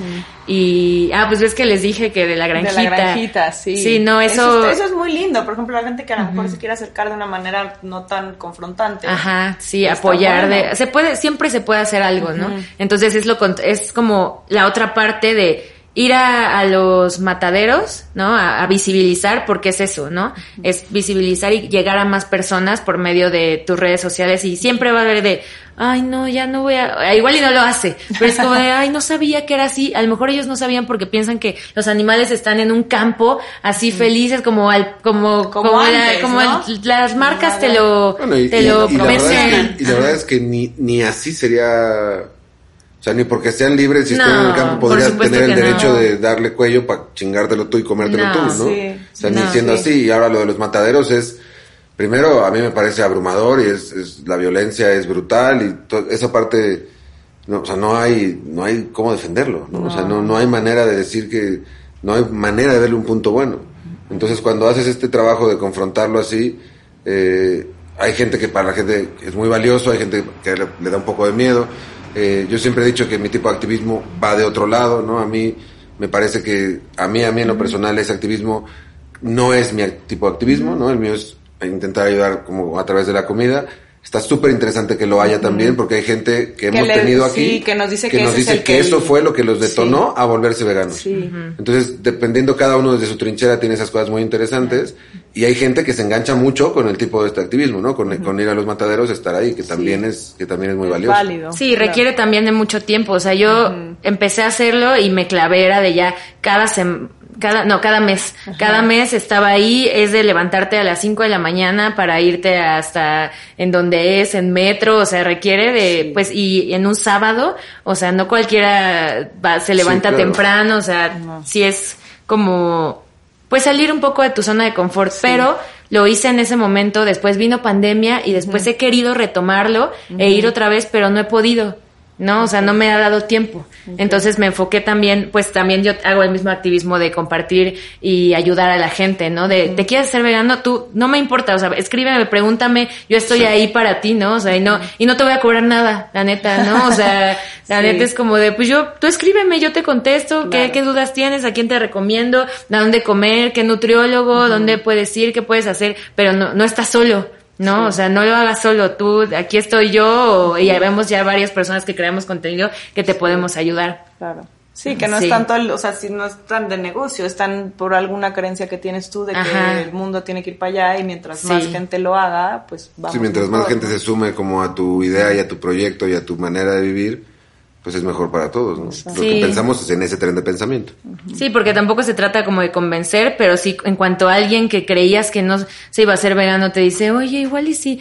y ah pues ves que les dije que de la granjita. De la granjita, sí. Sí, no, eso eso, es muy lindo, por ejemplo, la gente que a lo mejor se quiere acercar de una manera no tan confrontante. Ajá, sí, apoyar de se puede siempre se puede hacer algo, ¿no? Entonces es lo es como la otra parte de ir a, los mataderos, ¿no? A, visibilizar, porque es eso, ¿no? Es visibilizar y llegar a más personas por medio de tus redes sociales y siempre va a haber de, ay, no, ya no voy a, igual y no lo hace, pero es como de, <laughs> ay, no sabía que era así, a lo mejor ellos no sabían porque piensan que los animales están en un campo así felices como al, como, como, las marcas te lo, te lo prometen. Y la verdad es que ni, ni así sería o sea, ni porque sean libres y estén en el campo podrías tener el derecho de darle cuello para chingártelo tú y comértelo tú, ¿no? o sea, ni siendo así. Y ahora lo de los mataderos es, primero, a mí me parece abrumador y es, es la violencia es brutal y esa parte, no, o sea, no hay, no hay cómo defenderlo, ¿no? O sea, no, no hay manera de decir que, no hay manera de verle un punto bueno. Entonces, cuando haces este trabajo de confrontarlo así, eh, hay gente que para la gente es muy valioso, hay gente que le da un poco de miedo eh, yo siempre he dicho que mi tipo de activismo va de otro lado, ¿no? A mí me parece que a mí, a mí en lo personal, ese activismo no es mi tipo de activismo, ¿no? El mío es intentar ayudar como a través de la comida Está súper interesante que lo haya también, porque hay gente que, hemos tenido aquí que nos dice que, nos dice que, eso fue lo que los detonó a volverse veganos. Entonces, dependiendo cada uno desde su trinchera, tiene esas cosas muy interesantes. Y hay gente que se engancha mucho con el tipo de este activismo, ¿no? Con, con ir a los mataderos, estar ahí, que también es que también es muy valioso. Válido, sí, requiere también de mucho tiempo. O sea, yo empecé a hacerlo y me clavé era de ya cada semana cada, no, cada mes. Cada mes estaba ahí, es de levantarte a las 5 de la mañana para irte hasta en donde es, en metro, o sea, requiere de, pues, y en un sábado, o sea, no cualquiera va, se levanta temprano, o sea, si es como, pues salir un poco de tu zona de confort, pero lo hice en ese momento, después vino pandemia y después he querido retomarlo e ir otra vez, pero no he podido. ¿No? O sea, no me ha dado tiempo. Entonces me enfoqué también, pues también yo hago el mismo activismo de compartir y ayudar a la gente, ¿no? De, ¿te quieres ser vegano? Tú, no me importa, o sea, escríbeme, pregúntame, yo estoy ahí para ti, ¿no? O sea, y no, y no te voy a cobrar nada, la neta, ¿no? O sea, <laughs> la neta es como de, pues yo, tú escríbeme, yo te contesto, ¿qué, qué dudas tienes, a quién te recomiendo, a dónde comer, qué nutriólogo, dónde puedes ir, qué puedes hacer, pero no, no estás solo. ¿No? O sea, no lo hagas solo tú, aquí estoy yo, y y vemos ya varias personas que creamos contenido que te podemos ayudar. Claro. Sí, que no es tanto, o sea, si no es tan de negocio, están por alguna creencia que tienes tú de que el mundo tiene que ir para allá y mientras más gente lo haga, pues vamos. Sí, mientras más gente se sume como a tu idea y a tu proyecto y a tu manera de vivir, pues es mejor para todos, ¿no? Lo que pensamos es en ese tren de pensamiento. Sí, porque tampoco se trata como de convencer, pero sí en cuanto a alguien que creías que no se iba a ser vegano te dice, oye, igual y si...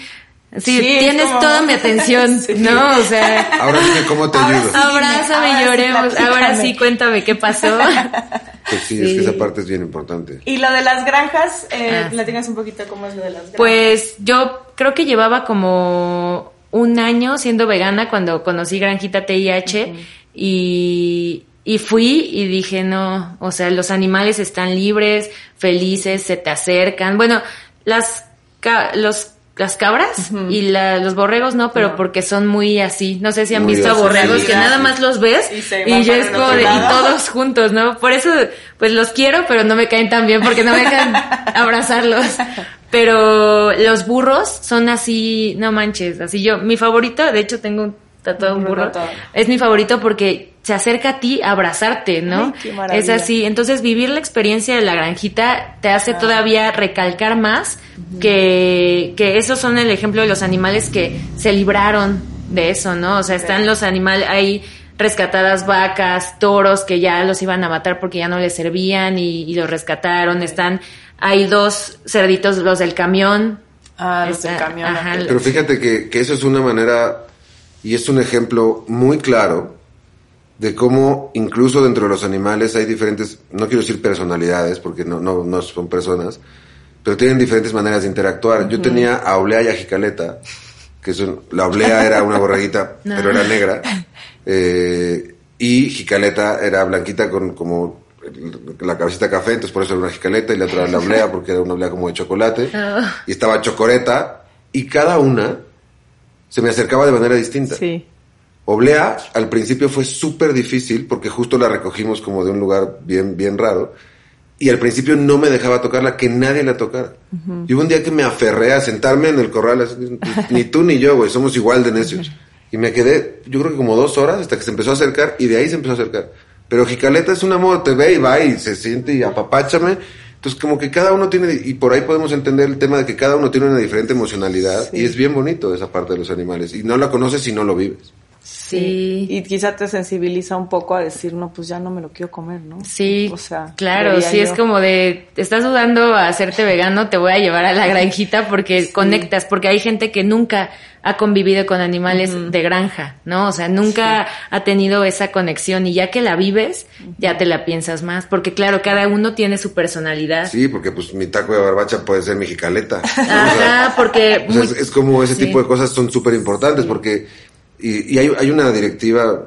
Sí, tienes toda mi atención, <laughs> ¿no? O sea... Ahora dime cómo te ayudo. Abrázame y lloremos. ahora sí, cuéntame qué pasó. <laughs> Pues sí, es que esa parte es bien importante. Y lo de las granjas, eh, ah. un poquito cómo es lo de las granjas. Pues yo creo que llevaba como un año siendo vegana cuando conocí Granjita TIH y, y fui y dije, no, o sea, los animales están libres, felices, se te acercan. Bueno, las, los las cabras y los borregos no, pero porque son muy así. No sé si han visto a borregos que nada más los ves y, yo es como de, y todos juntos, ¿no? Por eso, pues los quiero, pero no me caen tan bien porque no me dejan <laughs> abrazarlos. Pero los burros son así, no manches, así yo, mi favorito, de hecho tengo un tatuado un burro, es mi favorito porque se acerca a ti a abrazarte, ¿no? es así, entonces vivir la experiencia de la granjita te hace todavía recalcar más que, que esos son el ejemplo de los animales que se libraron de eso, ¿no? O sea, están los animales, hay rescatadas vacas, toros que ya los iban a matar porque ya no les servían y, y los rescataron, están hay dos cerditos, los del camión. Ah, los del camión. Pero fíjate que, que eso es una manera y es un ejemplo muy claro de cómo incluso dentro de los animales hay diferentes, no quiero decir personalidades, porque no, no, no son personas, pero tienen diferentes maneras de interactuar. Yo tenía a Olea y a Jicaleta, que son, la oblea era una borreguita, <laughs> pero era negra, eh, y jicaleta era blanquita con como la cabecita café, entonces por eso era una jicaleta, y la otra era la oblea, porque era una oblea como de chocolate, Ah. y estaba chocoreta, y cada una se me acercaba de manera distinta. Sí. Oblea al principio fue súper difícil porque justo la recogimos como de un lugar bien, bien raro. Y al principio no me dejaba tocarla, que nadie la tocara. Y hubo un día que me aferré a sentarme en el corral, así, <laughs> ni tú ni yo, güey, somos igual de necios. Y me quedé, yo creo que como dos horas hasta que se empezó a acercar y de ahí se empezó a acercar. Pero Jicaleta es un amor, te ve y va y se siente y apapáchame. Entonces como que cada uno tiene, y por ahí podemos entender el tema de que cada uno tiene una diferente emocionalidad y es bien bonito esa parte de los animales. Y no la conoces si no lo vives. Sí. Y quizá te sensibiliza un poco a decir, no, pues ya no me lo quiero comer, ¿no? Sí, O sea, claro, sí es como de, estás dudando a hacerte vegano, te voy a llevar a la granjita porque conectas, porque hay gente que nunca ha convivido con animales de granja, ¿no? O sea, nunca ha tenido esa conexión y ya que la vives, ya te la piensas más, porque claro, cada uno tiene su personalidad. Sí, porque pues mi taco de barbacha puede ser mi jicaleta. ¿no? O sea, Ajá, porque o sea, muy- es, es como ese sí. tipo de cosas son súper importantes porque y, y hay, hay una directiva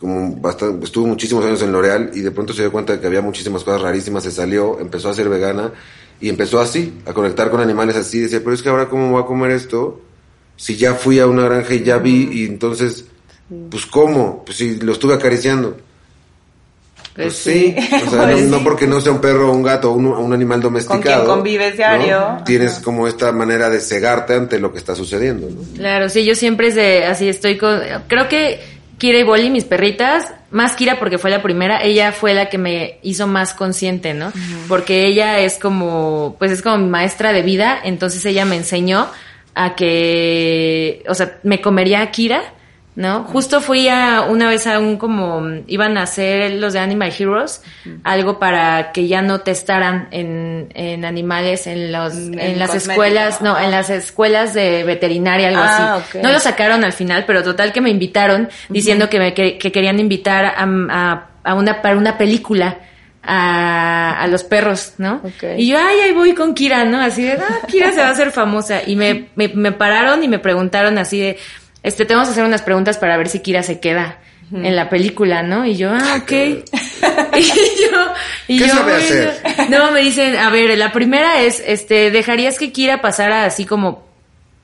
como bastante, estuvo muchísimos años en L'Oreal y de pronto se dio cuenta de que había muchísimas cosas rarísimas, se salió, empezó a ser vegana y empezó así, a conectar con animales así, decía, pero es que ahora cómo voy a comer esto si ya fui a una granja y ya vi y entonces, pues cómo, pues si lo estuve acariciando. Pues sí, o sea, no, Pues no porque no sea un perro o un gato o un, un animal domesticado. quien convives diario. ¿no? Tienes como esta manera de cegarte ante lo que está sucediendo. ¿no? Claro, sí, yo siempre es de, así estoy con, creo que Kira y Bolly, mis perritas, más Kira porque fue la primera, ella fue la que me hizo más consciente, ¿no? Porque ella es como, pues es como mi maestra de vida, entonces ella me enseñó a que, o sea, me comería a Kira, ¿no? Justo fui a una vez a un como iban a hacer los de Animal Heroes algo para que ya no testaran en, en animales en los En en, las escuelas, no, en las escuelas de veterinaria algo Ah, así. No lo sacaron al final, pero total que me invitaron diciendo que me que, que querían invitar a, a, a una para una película a, a los perros, ¿no? Ok. Y yo, ay, ahí voy con Kira, ¿no? Así de, ah, Kira se va a hacer famosa. Y me, <laughs> me, me pararon y me preguntaron así de, este, te vamos a hacer unas preguntas para ver si Kira se queda en la película, ¿no? Y yo, ah, ok. <laughs> y yo, y ¿Qué yo, sabe bueno. hacer? No, me dicen, a ver, la primera es, este, ¿dejarías que Kira pasara así como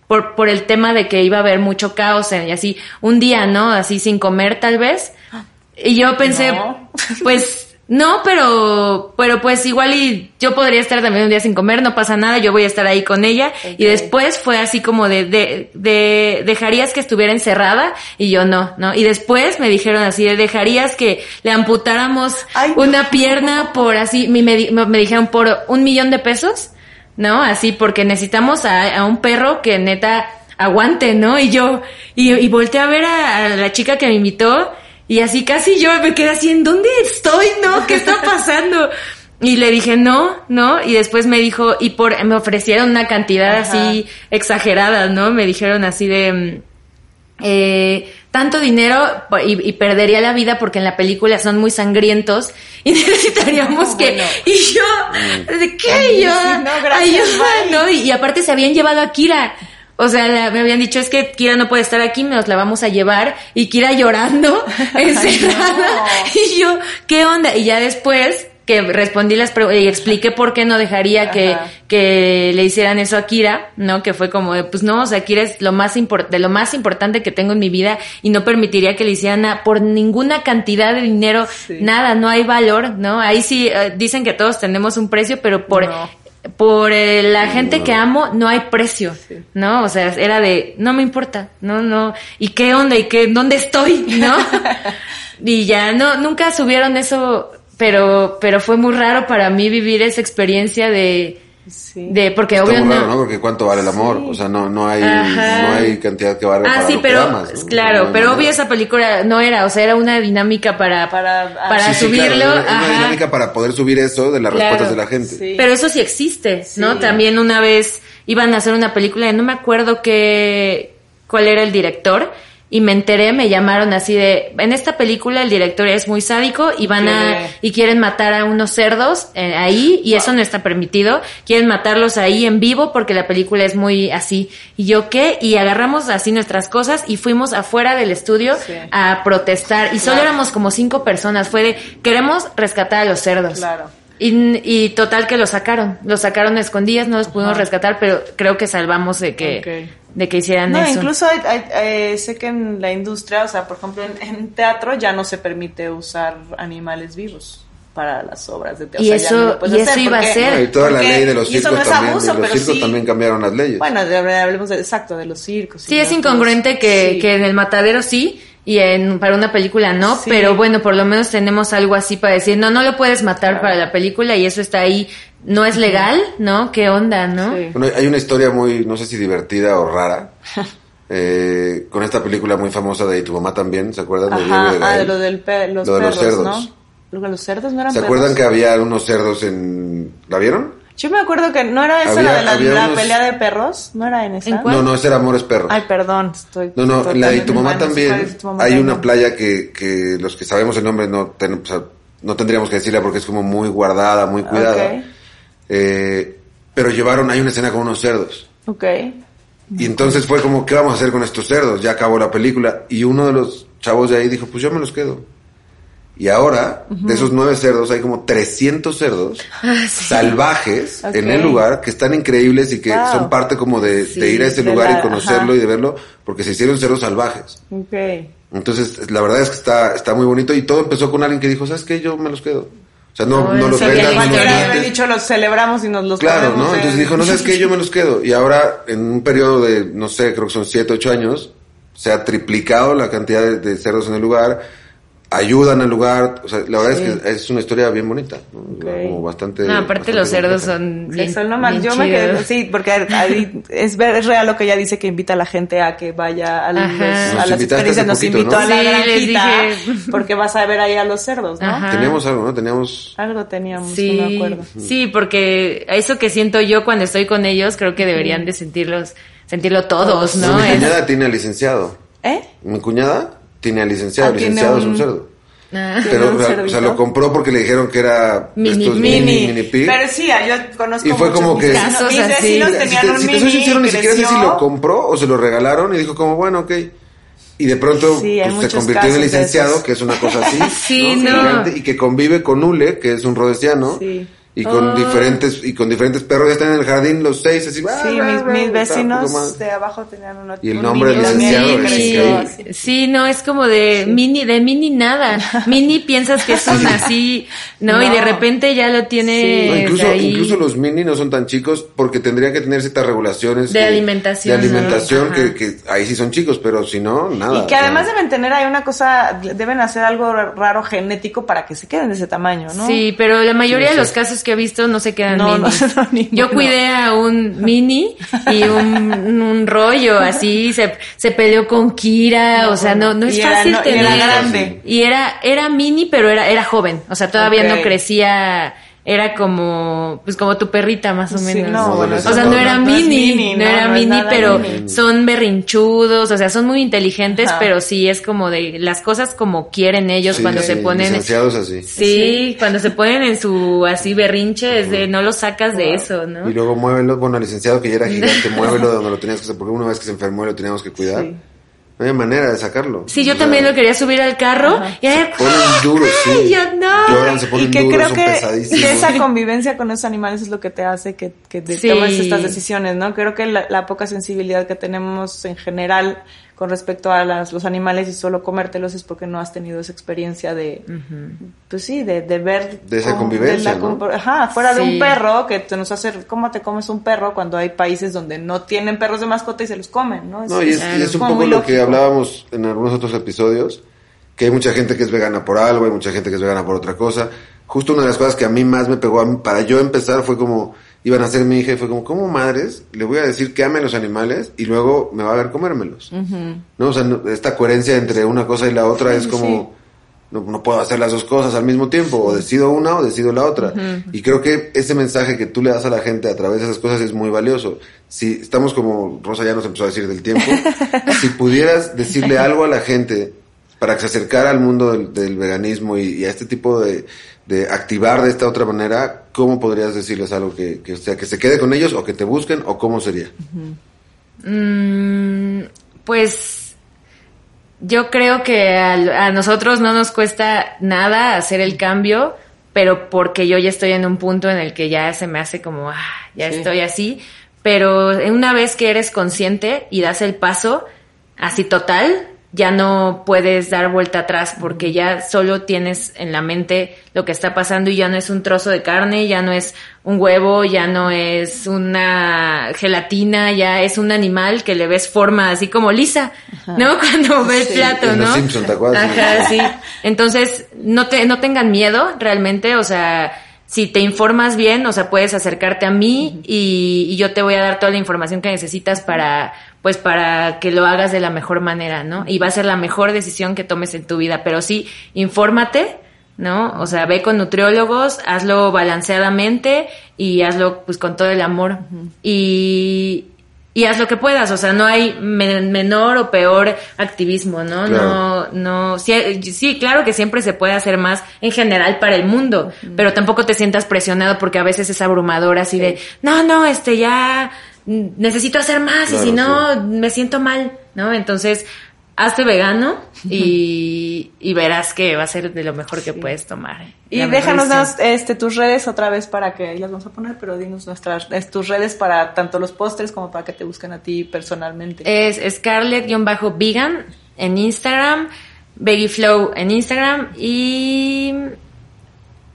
por, por el tema de que iba a haber mucho caos en- y así, un día, ¿no? Así sin comer tal vez. Y yo pensé, No. pues, no, pero, pero pues igual y yo podría estar también un día sin comer, no pasa nada, yo voy a estar ahí con ella. Y después fue así como de, de, de, dejarías que estuviera encerrada y yo no, ¿no? Y después me dijeron así de, dejarías que le amputáramos Ay, no. una pierna por así, me, me, di- me dijeron por un millón de pesos. ¿no? Así, porque necesitamos a, a un perro que neta aguante, ¿no? Y yo, y, y volteé a ver a, a la chica que me invitó, y así casi yo me quedé así, ¿en dónde estoy, no? ¿Qué está pasando? Y le dije, no, no, y después me dijo, y por, me ofrecieron una cantidad Ajá. así exagerada, ¿no? Me dijeron así de, mm, eh, tanto dinero y, y perdería la vida porque en la película son muy sangrientos y <laughs> necesitaríamos No, <laughs> que bueno. y yo ¿de qué yo sí, no, gracias, ayuda. ¿no? y, y aparte se habían llevado a Kira o sea, me habían dicho, es que Kira no puede estar aquí, nos la vamos a llevar. Y Kira llorando, <laughs> encerrada. <laughs> Y yo, ¿qué onda? Y ya después que respondí las preguntas y expliqué por qué no dejaría que, que le hicieran eso a Kira, ¿no? Que fue como de, pues no, o sea, Kira es lo más de lo más importante que tengo en mi vida y no permitiría que le hicieran nada por ninguna cantidad de dinero, Sí. nada, no hay valor, ¿no? Ahí sí eh, dicen que todos tenemos un precio, pero por No. Por eh, la gente que amo no hay precio, Sí. ¿no? O sea, era de, no me importa, no, no, ¿y qué onda? ¿Y qué, dónde estoy? <laughs> ¿No? <laughs> y ya, no, nunca subieron eso, pero, pero fue muy raro para mí vivir esa experiencia de, Sí. de, porque Está raro, no-. Porque cuánto vale el amor. O sea, no, no hay, Ajá. no hay cantidad que valga Ah, para sí, lo que pero, amas, ¿no? claro, No pero manera. obvio esa película no era, o sea, era una dinámica para, Para- para, Sí, sí, claro, subirlo, una dinámica para poder subir eso de las Claro. respuestas de la gente. Sí. Pero eso sí existe, ¿no? Sí. También una vez iban a hacer una película, no me acuerdo qué, cuál era el director, y me enteré, me llamaron así de, en esta película el director es muy sádico y van a, y quieren matar a unos cerdos eh, ahí y eso no está permitido, quieren matarlos ahí en vivo porque la película es muy así. Y yo, ¿qué? Y agarramos así nuestras cosas y fuimos afuera del estudio Sí. a protestar y solo Claro. éramos como cinco personas, fue de, queremos rescatar a los cerdos. Claro. Y, y total que lo sacaron, lo sacaron a escondidas, no los pudimos Ajá. rescatar, pero creo que salvamos de que, Ok. De que hicieran No, eso. incluso hay- hay- eh, sé que en la industria, o sea, por ejemplo, en, en teatro ya no se permite usar animales vivos para las obras de teatro. Y O sea, eso- no y eso iba a ser. y toda la ley de los circos no es también, abuso, de los circos sí- también cambiaron las leyes. Bueno, de- hablemos de, exacto, de los circos. Sí, es incongruente que, Sí. que en el matadero sí y en para una película no, Sí. pero bueno, por lo menos tenemos algo así para decir, no, no lo puedes matar Claro. para la película y eso está ahí, no es legal, ¿no? ¿Qué onda, no? Sí. Bueno, hay una historia muy, no sé si divertida o rara, <laughs> eh, con esta película muy famosa de Y tu mamá también, ¿se acuerdan? De Ajá, Diego de ah, de lo del pe- los Lo de los cerdos. ¿no? Lo de los cerdos no eran ¿Se perros. acuerdan que había unos cerdos en... ¿La vieron? Yo me acuerdo que no era esa Había- la de la, había la unos- pelea de perros, no era en esa. ¿En? No, no, ese era Amores Perros. Ay, perdón, estoy. No, no, en la de tu mamá Bueno, ¿cuál también es tu mamá hay también? una playa que, que los que sabemos el nombre no, ten- o sea, no tendríamos que decirla porque es como muy guardada, muy cuidada. Ok. Eh, pero llevaron, hay una escena con unos cerdos. Ok. Y entonces fue como, ¿qué vamos a hacer con estos cerdos? Ya acabó la película. Y uno de los chavos de ahí dijo, pues yo me los quedo. Y ahora, de esos nueve cerdos, hay como 300 cerdos salvajes Ok. en el lugar que están increíbles y que Wow. son parte como de, Sí, de ir a ese lugar la- y conocerlo ajá. y de verlo, porque se hicieron cerdos salvajes. Entonces, la verdad es que está, está muy bonito y todo empezó con alguien que dijo, ¿sabes qué? Yo me los quedo. O sea, no, No, no los vendas, no los haber dicho los celebramos y nos los Claro, ¿no? eh. Entonces dijo, no sabes qué, yo me los quedo. Y ahora, en un periodo de, no sé, creo que son 7, 8 años, se ha triplicado la cantidad de, de cerdos en el lugar, ayudan al lugar. O sea, la verdad Sí. es que es una historia bien bonita. ¿no? Como bastante. No, aparte bastante los cerdos son bien, no mal. bien Yo me quedé, sí, porque ahí es, ver- es real lo que ella dice que invita a la gente a que vaya a, los- a las experiencias. Nos poquito, invitó ¿no? a la Sí, granjita dije. porque vas a ver ahí a los cerdos, ¿no? Ajá. Teníamos algo, ¿no? Teníamos. Algo teníamos, Sí, no me acuerdo. sí, porque eso que siento yo cuando estoy con ellos, creo que deberían de sentirlos, sentirlo todos, ¿no? mi Es- cuñada tiene al licenciado. ¿Eh? Mi cuñada tiene al licenciado. Ah, licenciado es un- un cerdo. Ah. ¿Tiene Pero, o sea, o sea, lo compró porque le dijeron que era Mini- estos Mini. mini, mini pig. Pero sí, yo conozco Y fue muchos como que- Casos mis así. Si te, un si te mini soy sincero, ni y siquiera sé si lo compró o se lo regalaron y dijo como, bueno, ok. Y de pronto Sí, pues, se convirtió en el licenciado, que es una cosa <laughs> así. Sí, no. Gigante, Y que convive con Ule, que es un rodesiano. Sí. Y con Oh. diferentes y con diferentes perros. Ya están en el jardín los seis, así. Sí, mis, vecinos de abajo tenían uno. Y el nombre del mini licenciado increíble. así. Sí, no, es como de mini, de mini nada. <laughs> Mini piensas que son así, ¿no? Y de repente ya lo tiene No, incluso, ahí. incluso los mini no son tan chicos porque tendrían que tener ciertas regulaciones. De que- alimentación, De alimentación, ¿no? que, que ahí sí son chicos, pero si no, nada. Y que además deben tener ahí una cosa, deben hacer algo raro genético para que se queden de ese tamaño, ¿no? Sí, pero la mayoría Sí, de los casos que he visto no se quedan No, no, minis. <laughs> no, ni Yo cuidé a un mini y un, un rollo así, se, se peleó con Kira, o sea, no, no es Y era- fácil no- y tener. era grande. Y era, era mini, pero era, era joven, o sea, todavía no crecía, era como, pues como tu perrita más o menos. no, No, bueno, o sea, no, no era no mini, mini, no, era mini, pero mini. son berrinchudos, o sea, son muy inteligentes, Ajá. pero sí es como de las cosas como quieren ellos sí, cuando sí, se ponen Licenciados así. Sí, cuando se ponen en su así berrinche es de no lo sacas de eso, ¿no? Y luego muévelo, bueno, licenciado que ya era gigante, <laughs> muévelo de donde lo tenías que hacer, porque una vez que se enfermó y lo teníamos que cuidar, Sí. No había manera de sacarlo. Sí, yo O sea, también lo quería subir al carro y era, Ponen duros, sí. ¡Ay, yo no! Lloran, se Y ponen que duros, creo son que, pesadísimos. que esa convivencia con esos animales es lo que te hace que, que te Sí. tomes estas decisiones, ¿no? Creo que la, la poca sensibilidad que tenemos en general con respecto a las, los animales y solo comértelos es porque no has tenido esa experiencia de, pues sí, de, de ver... De esa convivencia, la ¿no? Ajá, fuera de Sí. un perro que te nos hace, ¿cómo te comes un perro cuando hay países donde no tienen perros de mascota y se los comen, ¿no? No, y es, y es un poco lo que hablábamos en algunos otros episodios, que hay mucha gente que es vegana por algo, hay mucha gente que es vegana por otra cosa. Justo una de las cosas que a mí más me pegó, a mí- para yo empezar, fue como, iban a ser mi hija y fue como, ¿cómo madres? Le voy a decir que ame los animales y luego me va a ver comérmelos. ¿No? O sea, no- esta coherencia entre una cosa y la otra es sí, como, no, no puedo hacer las dos cosas al mismo tiempo, o decido una o decido la otra. Y creo que ese mensaje que tú le das a la gente a través de esas cosas es muy valioso. Si estamos como Rosa ya nos empezó a decir del tiempo, <laughs> si pudieras decirle algo a la gente para que se acercara al mundo del, del veganismo y, y a este tipo de, de activar de esta otra manera, ¿cómo podrías decirles algo que, que, o sea, que se quede con ellos o que te busquen o cómo sería? Mm, pues yo creo que a, a nosotros no nos cuesta nada hacer el cambio, pero porque yo ya estoy en un punto en el que ya se me hace como, ah, ya Sí. estoy así. Pero una vez que eres consciente y das el paso así total, ya no puedes dar vuelta atrás porque ya solo tienes en la mente lo que está pasando y ya no es un trozo de carne, ya no es un huevo, ya no es una gelatina, ya es un animal que le ves forma así como lisa, ¿no? <laughs> Cuando ves Sí. plato, En ¿no? Los Simpson, ¿te acuerdas? Ajá, sí. Entonces, no te, no tengan miedo realmente, o sea, si te informas bien, o sea, puedes acercarte a mí y, y yo te voy a dar toda la información que necesitas para, pues, para que lo hagas de la mejor manera, ¿no? Y va a ser la mejor decisión que tomes en tu vida, pero sí, infórmate, ¿no? O sea, ve con nutriólogos, hazlo balanceadamente y hazlo, pues, con todo el amor. Y, y haz lo que puedas, o sea, no hay me- menor o peor activismo, ¿no? Claro. No, no, sí, sí, claro que siempre se puede hacer más en general para el mundo, pero tampoco te sientas presionado porque a veces es abrumador así de, no, no, este ya necesito hacer más Claro, y si no me siento mal, ¿no? Entonces, hazte vegano y, <laughs> y verás que va a ser de lo mejor que puedes tomar. Y déjanos este, tus redes otra vez para que ahí las vamos a poner, pero dinos nuestras es, tus redes para tanto los postres como para que te busquen a ti personalmente. Es Scarlett-Vegan en Instagram, Flow en Instagram y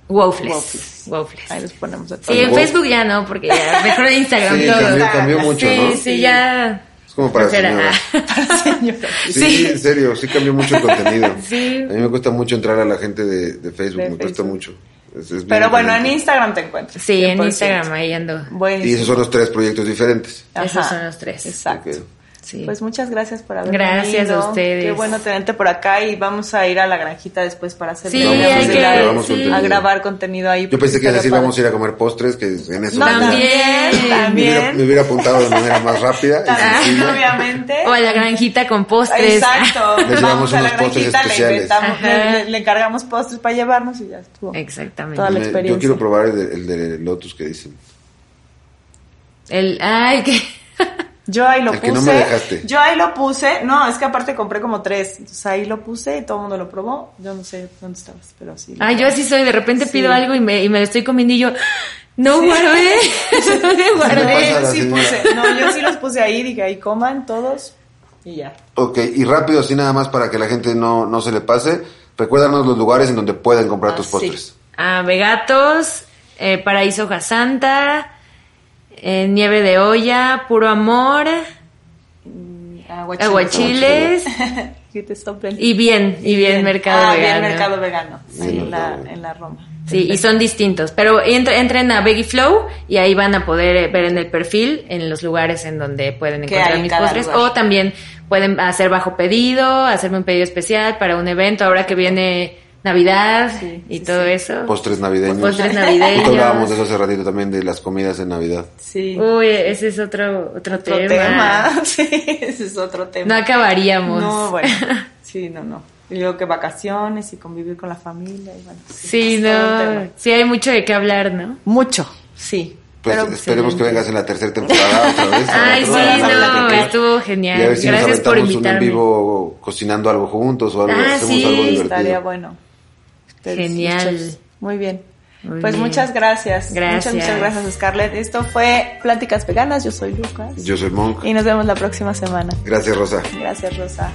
Wofles. Wofles. Ahí los ponemos a Sí, todos. en Wow. Facebook ya no, porque ya <laughs> mejor en Instagram Sí, todo. cambió, cambió mucho, sí, ¿no? sí, ya. Es como para Será. <laughs> señora. Sí, Sí. en serio, sí cambió mucho el contenido. <laughs> Sí. A mí me cuesta mucho entrar a la gente de, de Facebook, De me cuesta Facebook. mucho. Es- es bien Pero bueno, en diferente. Instagram te encuentras. Sí, en 100%. Instagram ahí ando. Buenísimo. Y esos son los tres proyectos diferentes. Esos Ajá. son los tres. Exacto. Ok. Sí. Pues muchas gracias por haber Gracias venido. a ustedes. Qué bueno tenerte por acá y vamos a ir a la granjita después para hacer Sí, Vamos a hay que- grabamos sí. contenido. a grabar contenido ahí. Yo pensé que a decir vamos a ir a comer postres, que en eso No, También. también, me, hubiera, me hubiera apuntado de manera más rápida y También, obviamente. O a la granjita con postres. Exacto. Les llevamos Vamos a la unos postres granjita, le, le, le- le encargamos postres para llevarnos y ya estuvo. Exactamente. Toda la experiencia. Yo quiero probar el de, el de Lotus que dicen. El, ay, que. Yo ahí lo El puse. que no me dejaste. Yo ahí lo puse. No, es que aparte compré como tres. Entonces ahí lo puse y todo el mundo lo probó. Yo no sé dónde estabas, pero sí. Ay, yo así soy, de repente Sí. pido algo y me, y me lo estoy comiendo y yo, no Sí. guardé, <laughs> <laughs> no me me guardé. la Sí puse. No, yo sí los puse ahí. Dije, ahí coman todos y ya. Ok, y rápido, así nada más para que la gente no, no se le pase. Recuérdanos los lugares en donde pueden comprar Ah, tus sí. postres. Ah, Vegatos, eh, Paraíso Hoja Santa, eh, Nieve de Olla, Puro Amor, Aguachiles. Aguachiles <laughs> Que te soplen. y bien, y bien Mercado ah, Vegano. bien Mercado Vegano. Sí, en la, Mercado. en la Roma. Sí, y son distintos. Pero entre- entren a Veggie Flow y ahí van a poder eh, ver en el perfil, en los lugares en donde pueden encontrar mis postres. lugar. O también pueden hacer bajo pedido, hacerme un pedido especial para un evento ahora que viene Navidad Sí, y sí, todo sí. eso. Postres navideños. Postres Justo hablábamos navideños. de eso hace ratito también, de las comidas en Navidad. Sí. Uy, ese es otro, otro, otro tema. tema. <laughs> Sí, ese es otro tema. No acabaríamos. No, <laughs> bueno. Sí, no, no. Y luego que vacaciones y convivir con la familia. Y bueno, Sí, no. Sí, hay mucho de qué hablar, ¿no? Mucho, sí. Pues Pero esperemos que vengas en la tercera temporada otra vez. Ay, sí, no, estuvo Y a genial. ver si Gracias nos por aventamos un en invitarme. vivo cocinando algo juntos o algo, Ah, hacemos sí, algo divertido. Estaría bueno. Genial. muchos. Muy bien. Muy pues bien. muchas gracias. Gracias. Muchas, muchas gracias, Scarlett. Esto fue Pláticas Veganas. Yo soy Lucas. Yo soy Monk. Y nos vemos la próxima semana. Gracias, Rosa. Gracias, Rosa.